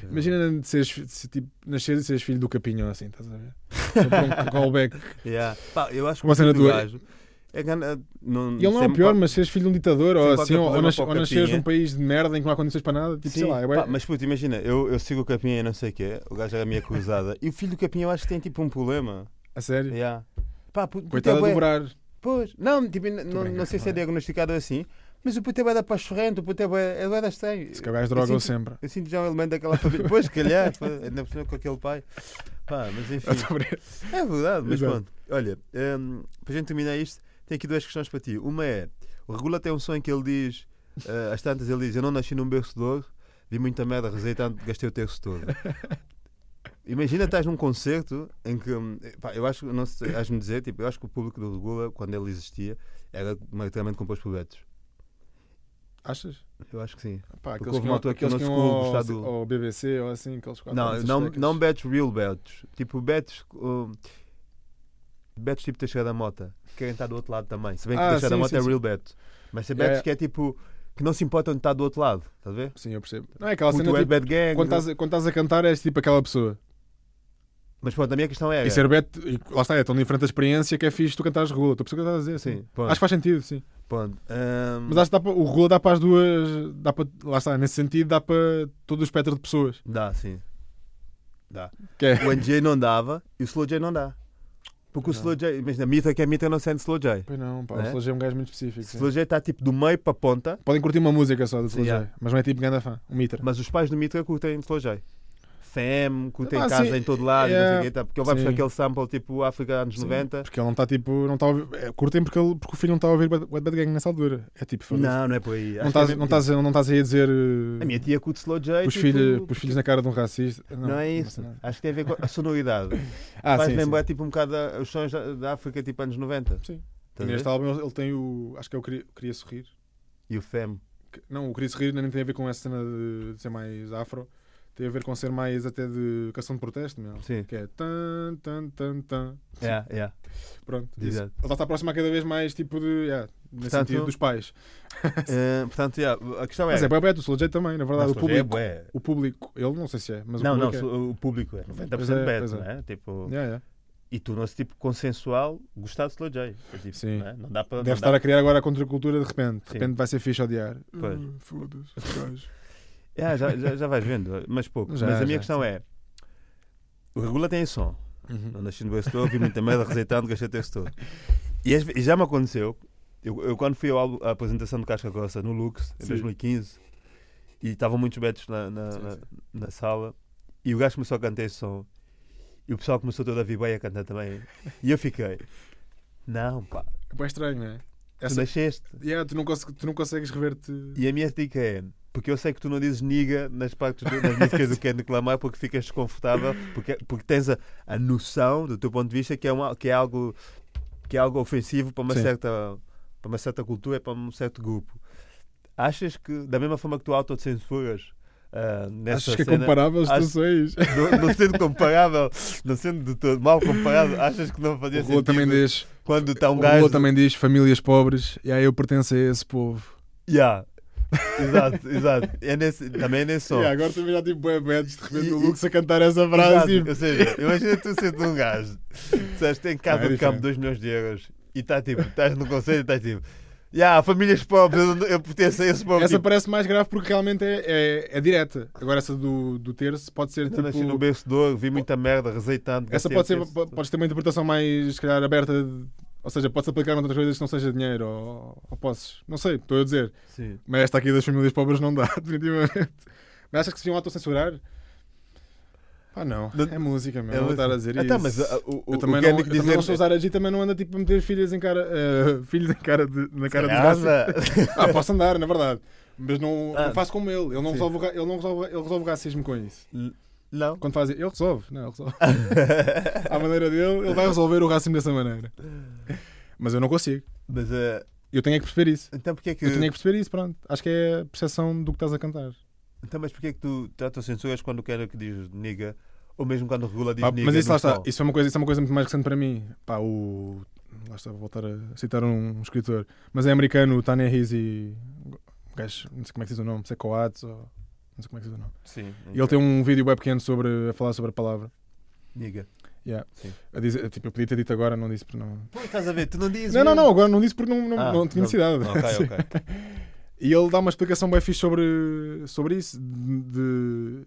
Imagina seres, se, tipo, nasceres e seres filho do capinho assim, estás a ver? Um callback. [laughs] Yeah. Pá, eu acho que Uma cena do tua- gajo é não, E ele não é o pior, qual- mas seres filho de um ditador ou, assim, ou, ou, nas, ou nasceres num país de merda em que não há condições para nada, tipo, Sim, sei lá, é pá, mas puto, imagina, eu, eu sigo o Capinha e não sei o quê, o gajo era a minha cruzada, e o filho do Capinha eu acho que tem tipo um problema. a sério. Yeah. Pá, puto, Coitado é bué- dobrar. Pois, não, tipo, não, não sei se é é? diagnosticado assim, mas o puto é bué da pachorrento, o puto é bué, é bué da estranho. Se que o gajo Eu droga sinto- sempre. Eu sinto já um elemento daquela família. Pois, se calhar, ainda por com aquele pai. Pá, mas [laughs] enfim. É verdade, mas pronto. Olha, hum, para a gente terminar isto, tenho aqui duas questões para ti. Uma é: o Regula tem um sonho que ele diz, eh, às tantas, ele diz: Eu não nasci num berço de ouro, vi muita merda, rezei tanto, gastei o terço todo. [laughs] Imagina estás num concerto em que, hum, pá, eu acho, não sei, has-me dizer, tipo, eu acho que o público do Regula, quando ele existia, era maioritariamente composto por betos. Achas? Eu acho que sim. Pá, Porque houve uma altura que o do- BBC ou assim, aqueles quatro Não, não, não betos, real betos. Tipo betos. uh, betos tipo Teixeira da Mota. Que querem estar do outro lado também. Se bem que Ah, Teixeira da sim, Mota sim, é sim. real beto. Mas se Yeah, betos yeah. que é tipo. Que não se importam de estar do outro lado. Estás a ver? Sim, eu percebo. Não é aquela cena é tipo, bad gang. quando estás, a- quando estás a cantar és tipo aquela pessoa. Mas pronto, a minha questão é. E ser beto, e lá está, é tão diferente a experiência que é fixe tu cantares regula. Tu percebes o que estás a dizer? Sim. Acho que faz sentido, sim. Ahm, Mas acho que dá para, o regula dá para as duas. Dá para, lá está, nesse sentido, dá para todo o espectro de pessoas. Dá, sim. Dá. É. O NJ não dava e o Slow J não dá. Porque o Não. Slow J. Imagina, a Mitra que é Mitra não sente Slow J. Pois não, pá, Né? o Slow J é um gajo muito específico. O sim. Slow J está tipo do meio para a ponta. Podem curtir uma música só do Slow J, yeah. mas não é tipo ganda fã. Um mitra. Mas os pais do Mitra curtem Slow J. Fem, curtem Ah, casa sim. em todo lado, Yeah. não quê, tá? porque ele vai buscar Sim. aquele sample tipo África anos Sim, 90. Porque ele não está tipo. Não ouvir, é, curtem porque, ele, porque o filho não está a ouvir Bad Bad Gang nessa altura. É tipo. Não, não é por aí. Não estás que é não mesmo- estás a- não estás aí a dizer. A minha tia curte Slow J. Pus tipo, filho, pus filhos na cara de um racista. Não, Não, é não isso. nada. Acho que tem a ver com a sonoridade. [laughs] Ah, Faz lembrar tipo um bocado a- os sons da, da África tipo anos 90. Sim. Estás Neste álbum ele ele tem o. Acho que é o Queria, Queria Sorrir. E o Fem. Que- Não, o Queria Sorrir nem tem a ver com essa cena de, de ser mais afro. Tem a ver com ser mais até de canção de protesto, meu. Sim. Que é tan, tan, tan, tan. Yeah, yeah. Pronto. isso. Exato. Ela está próxima cada vez mais, tipo, de. Yeah, nesse Portanto, sentido dos pais. [laughs] Eh, portanto, yeah, a questão é. Mas é bué o Soul J também, na verdade. Mas o é público. bué. O público, ele não sei se é, mas Não, o não, público o público é 90% Pois é, bad, é. não é? Tipo, é. Yeah, yeah. E tornou-se tipo consensual gostar de Slow J. É, tipo, Sim. Não, é? não dá para. Deve não estar dá... a criar agora a contracultura de repente. De Sim. repente vai ser fixe odiar. Pois. Ah, Foda-se, Yeah, já, já, já vais vendo, mas pouco. Já, mas a minha questão sim. é: o Regula tem som. Uhum. Não nasci no berço vi muita merda, rejeitando, gastei texto todo. E, e já me aconteceu, eu, eu quando fui ao álbum- à apresentação do Casca Grossa no Lux, em Sim. 2015, e estavam muitos betos na, na, Sim, na, na sala, e o gajo começou a cantar esse som, e o pessoal começou todo a bem a cantar também. E eu fiquei, não, pá, É bué estranho, não é? tu Essa... nasceste. Yeah, tu, não tu não consegues rever-te. E a minha dica é. Porque eu sei que tu não dizes niga nas partes do- nas músicas do [laughs] Kendrick Lamar porque ficas desconfortável, porque, porque tens a, a noção do teu ponto de vista que é, uma, que é algo que é algo ofensivo para uma Sim. certa para uma certa cultura, para um certo grupo. Achas que da mesma forma que tu autocensuras ah, nessa Achas que é cena, comparável as acho- situações? não, não sendo comparável, não sendo de todo mal comparado, achas que não fazia O sentido também diz. quando está um o gajo Rua também diz famílias pobres. E aí eu pertenço a esse povo. Yeah. [laughs] exato, exato. É nesse, também é nesse som. Yeah, agora também já tive bué betos de repente E- e- Lux a cantar essa Exato. frase. tipo, Ou seja, imagina tu sendo um gajo, sabes, tem casa é de campo diferente. 2 milhões de euros e está tipo, estás no conselho e estás tipo, yeah, famílias pobres, eu, pertenço a esse povo. Essa tipo, parece mais grave porque realmente é, é, é direta. Agora essa do, do terço pode ser eu nasci no tipo. berço de ouro, vi muita merda, rezeitando. Essa pode ser, o podes ter uma interpretação mais, se calhar, aberta. Ou seja, pode-se aplicar noutras coisas que não seja dinheiro ou, ou posses. Não sei, estou a dizer. Sim. Mas esta aqui das famílias pobres não dá, [laughs] definitivamente. Mas achas que se deviam autocensurar? Ah, não. É música, meu. É vou estar a dizer Então, isso. mas, uh, o, eu o também, não, Kendrick também dizer- não sou Zara G, também não anda tipo a meter filhas em cara, eh, [laughs] filhos em cara de, na cara dos [laughs] racistas. Ah, posso andar, na verdade. Mas não, Ah, não faço como ele. Ele não, sim. resolve, ele, não resolve, ele resolve o racismo com isso. Não. Quando faz ele resolve. Não, ele resolve. [laughs] À maneira dele, ele vai resolver o racismo dessa maneira. Mas eu não consigo. Mas uh, Eu tenho é que perceber isso. então porquê que. Eu tenho é que perceber isso, pronto. Acho que é a percepção do que estás a cantar. Então, mas porquê que tu tratas censuras quando o Kendrick diz niga? Ou mesmo quando Regula diz niga? mas isso lá está. Isso é, uma coisa, isso é uma coisa muito mais recente para mim. Pá, o. Lá está, vou voltar a citar um escritor. Mas é americano, o Tanya Hizzy. Um gajo, não sei como é que diz o nome, se é ou. Não sei como é que diz o nome. Sim. E ele tem um vídeo web pequeno sobre, a falar sobre a palavra. Niga. Yeah. Sim. A dizer, tipo, eu podia ter dito agora, não disse porque não. Pô, estás a ver? Tu não dizes. Não, não, mesmo. não, agora não disse porque não, não, Ah, não tinha não. necessidade. Ok, ok. [laughs] E ele dá uma explicação bem fixe sobre, sobre isso, de, de-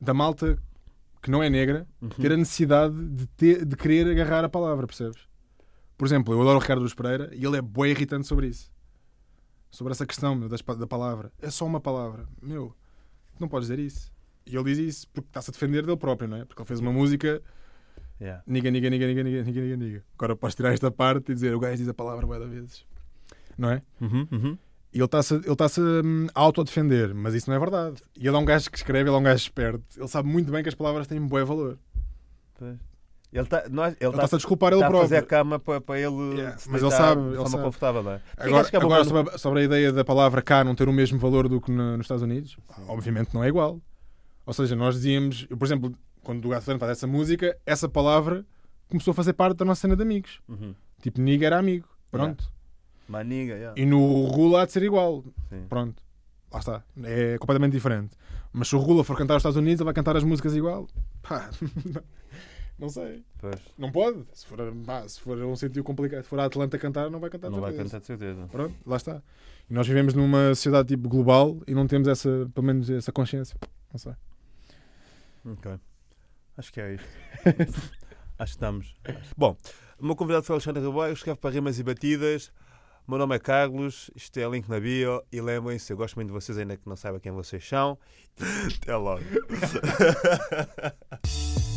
da malta que não é negra Uhum. ter a necessidade de, ter, de querer agarrar a palavra, percebes? Por exemplo, eu adoro o Ricardo Luz Pereira e ele é bem irritante sobre isso. Sobre essa questão meu, das da palavra. É só uma palavra. Meu, não podes dizer isso. E ele diz isso porque está-se a defender dele próprio, não é? Porque ele fez uma música Yeah. niga, niga, niga, niga, niga, niga, niga, niga. Agora podes tirar esta parte e dizer o gajo diz a palavra da vezes. Não é? Uhum, uhum. E ele está-se ele hum, a auto-defender, mas isso não é verdade. E ele é um gajo que escreve, ele é um gajo esperto. Ele sabe muito bem que as palavras têm um bom valor. Pois. Ele está tá, está-se a desculpar ele tá a fazer a próprio. cama para, para ele Yeah, se mas ele sabe, de ele forma sabe. confortável, não é? Agora, é agora sobre, a, sobre a ideia da palavra cá não ter o mesmo valor do que no- nos Estados Unidos, obviamente não é igual. Ou seja, nós dizíamos, eu, por exemplo, quando o Gato Fernando faz essa música, essa palavra começou a fazer parte da nossa cena de amigos. Uhum. Tipo, nigga era amigo. Pronto. Maniga, yeah. E no Rula há de ser igual. Sim. Pronto. Lá está. É completamente diferente. Mas se o Rula for cantar aos Estados Unidos, ele vai cantar as músicas igual. Pá. [laughs] Não sei. Pois. Não pode. Se for, pá, se for um sítio complicado, se for a Atlanta cantar, não vai cantar. de Não vai cantar de certeza. Pronto, lá está. E nós vivemos numa sociedade tipo global e não temos essa, pelo menos essa consciência. Não sei. Ok. Acho que é isto. [laughs] Acho que estamos. Bom, o meu convidado foi Alexandre Ribeiro, escreve para Rimas e Batidas. O meu nome é Carlos, isto é link na bio. E lembrem-se, eu gosto muito de vocês, ainda que não saiba quem vocês são. [laughs] Até logo. [laughs]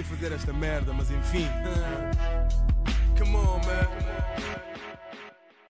queria fazer esta merda, mas enfim. [laughs] Come on, man.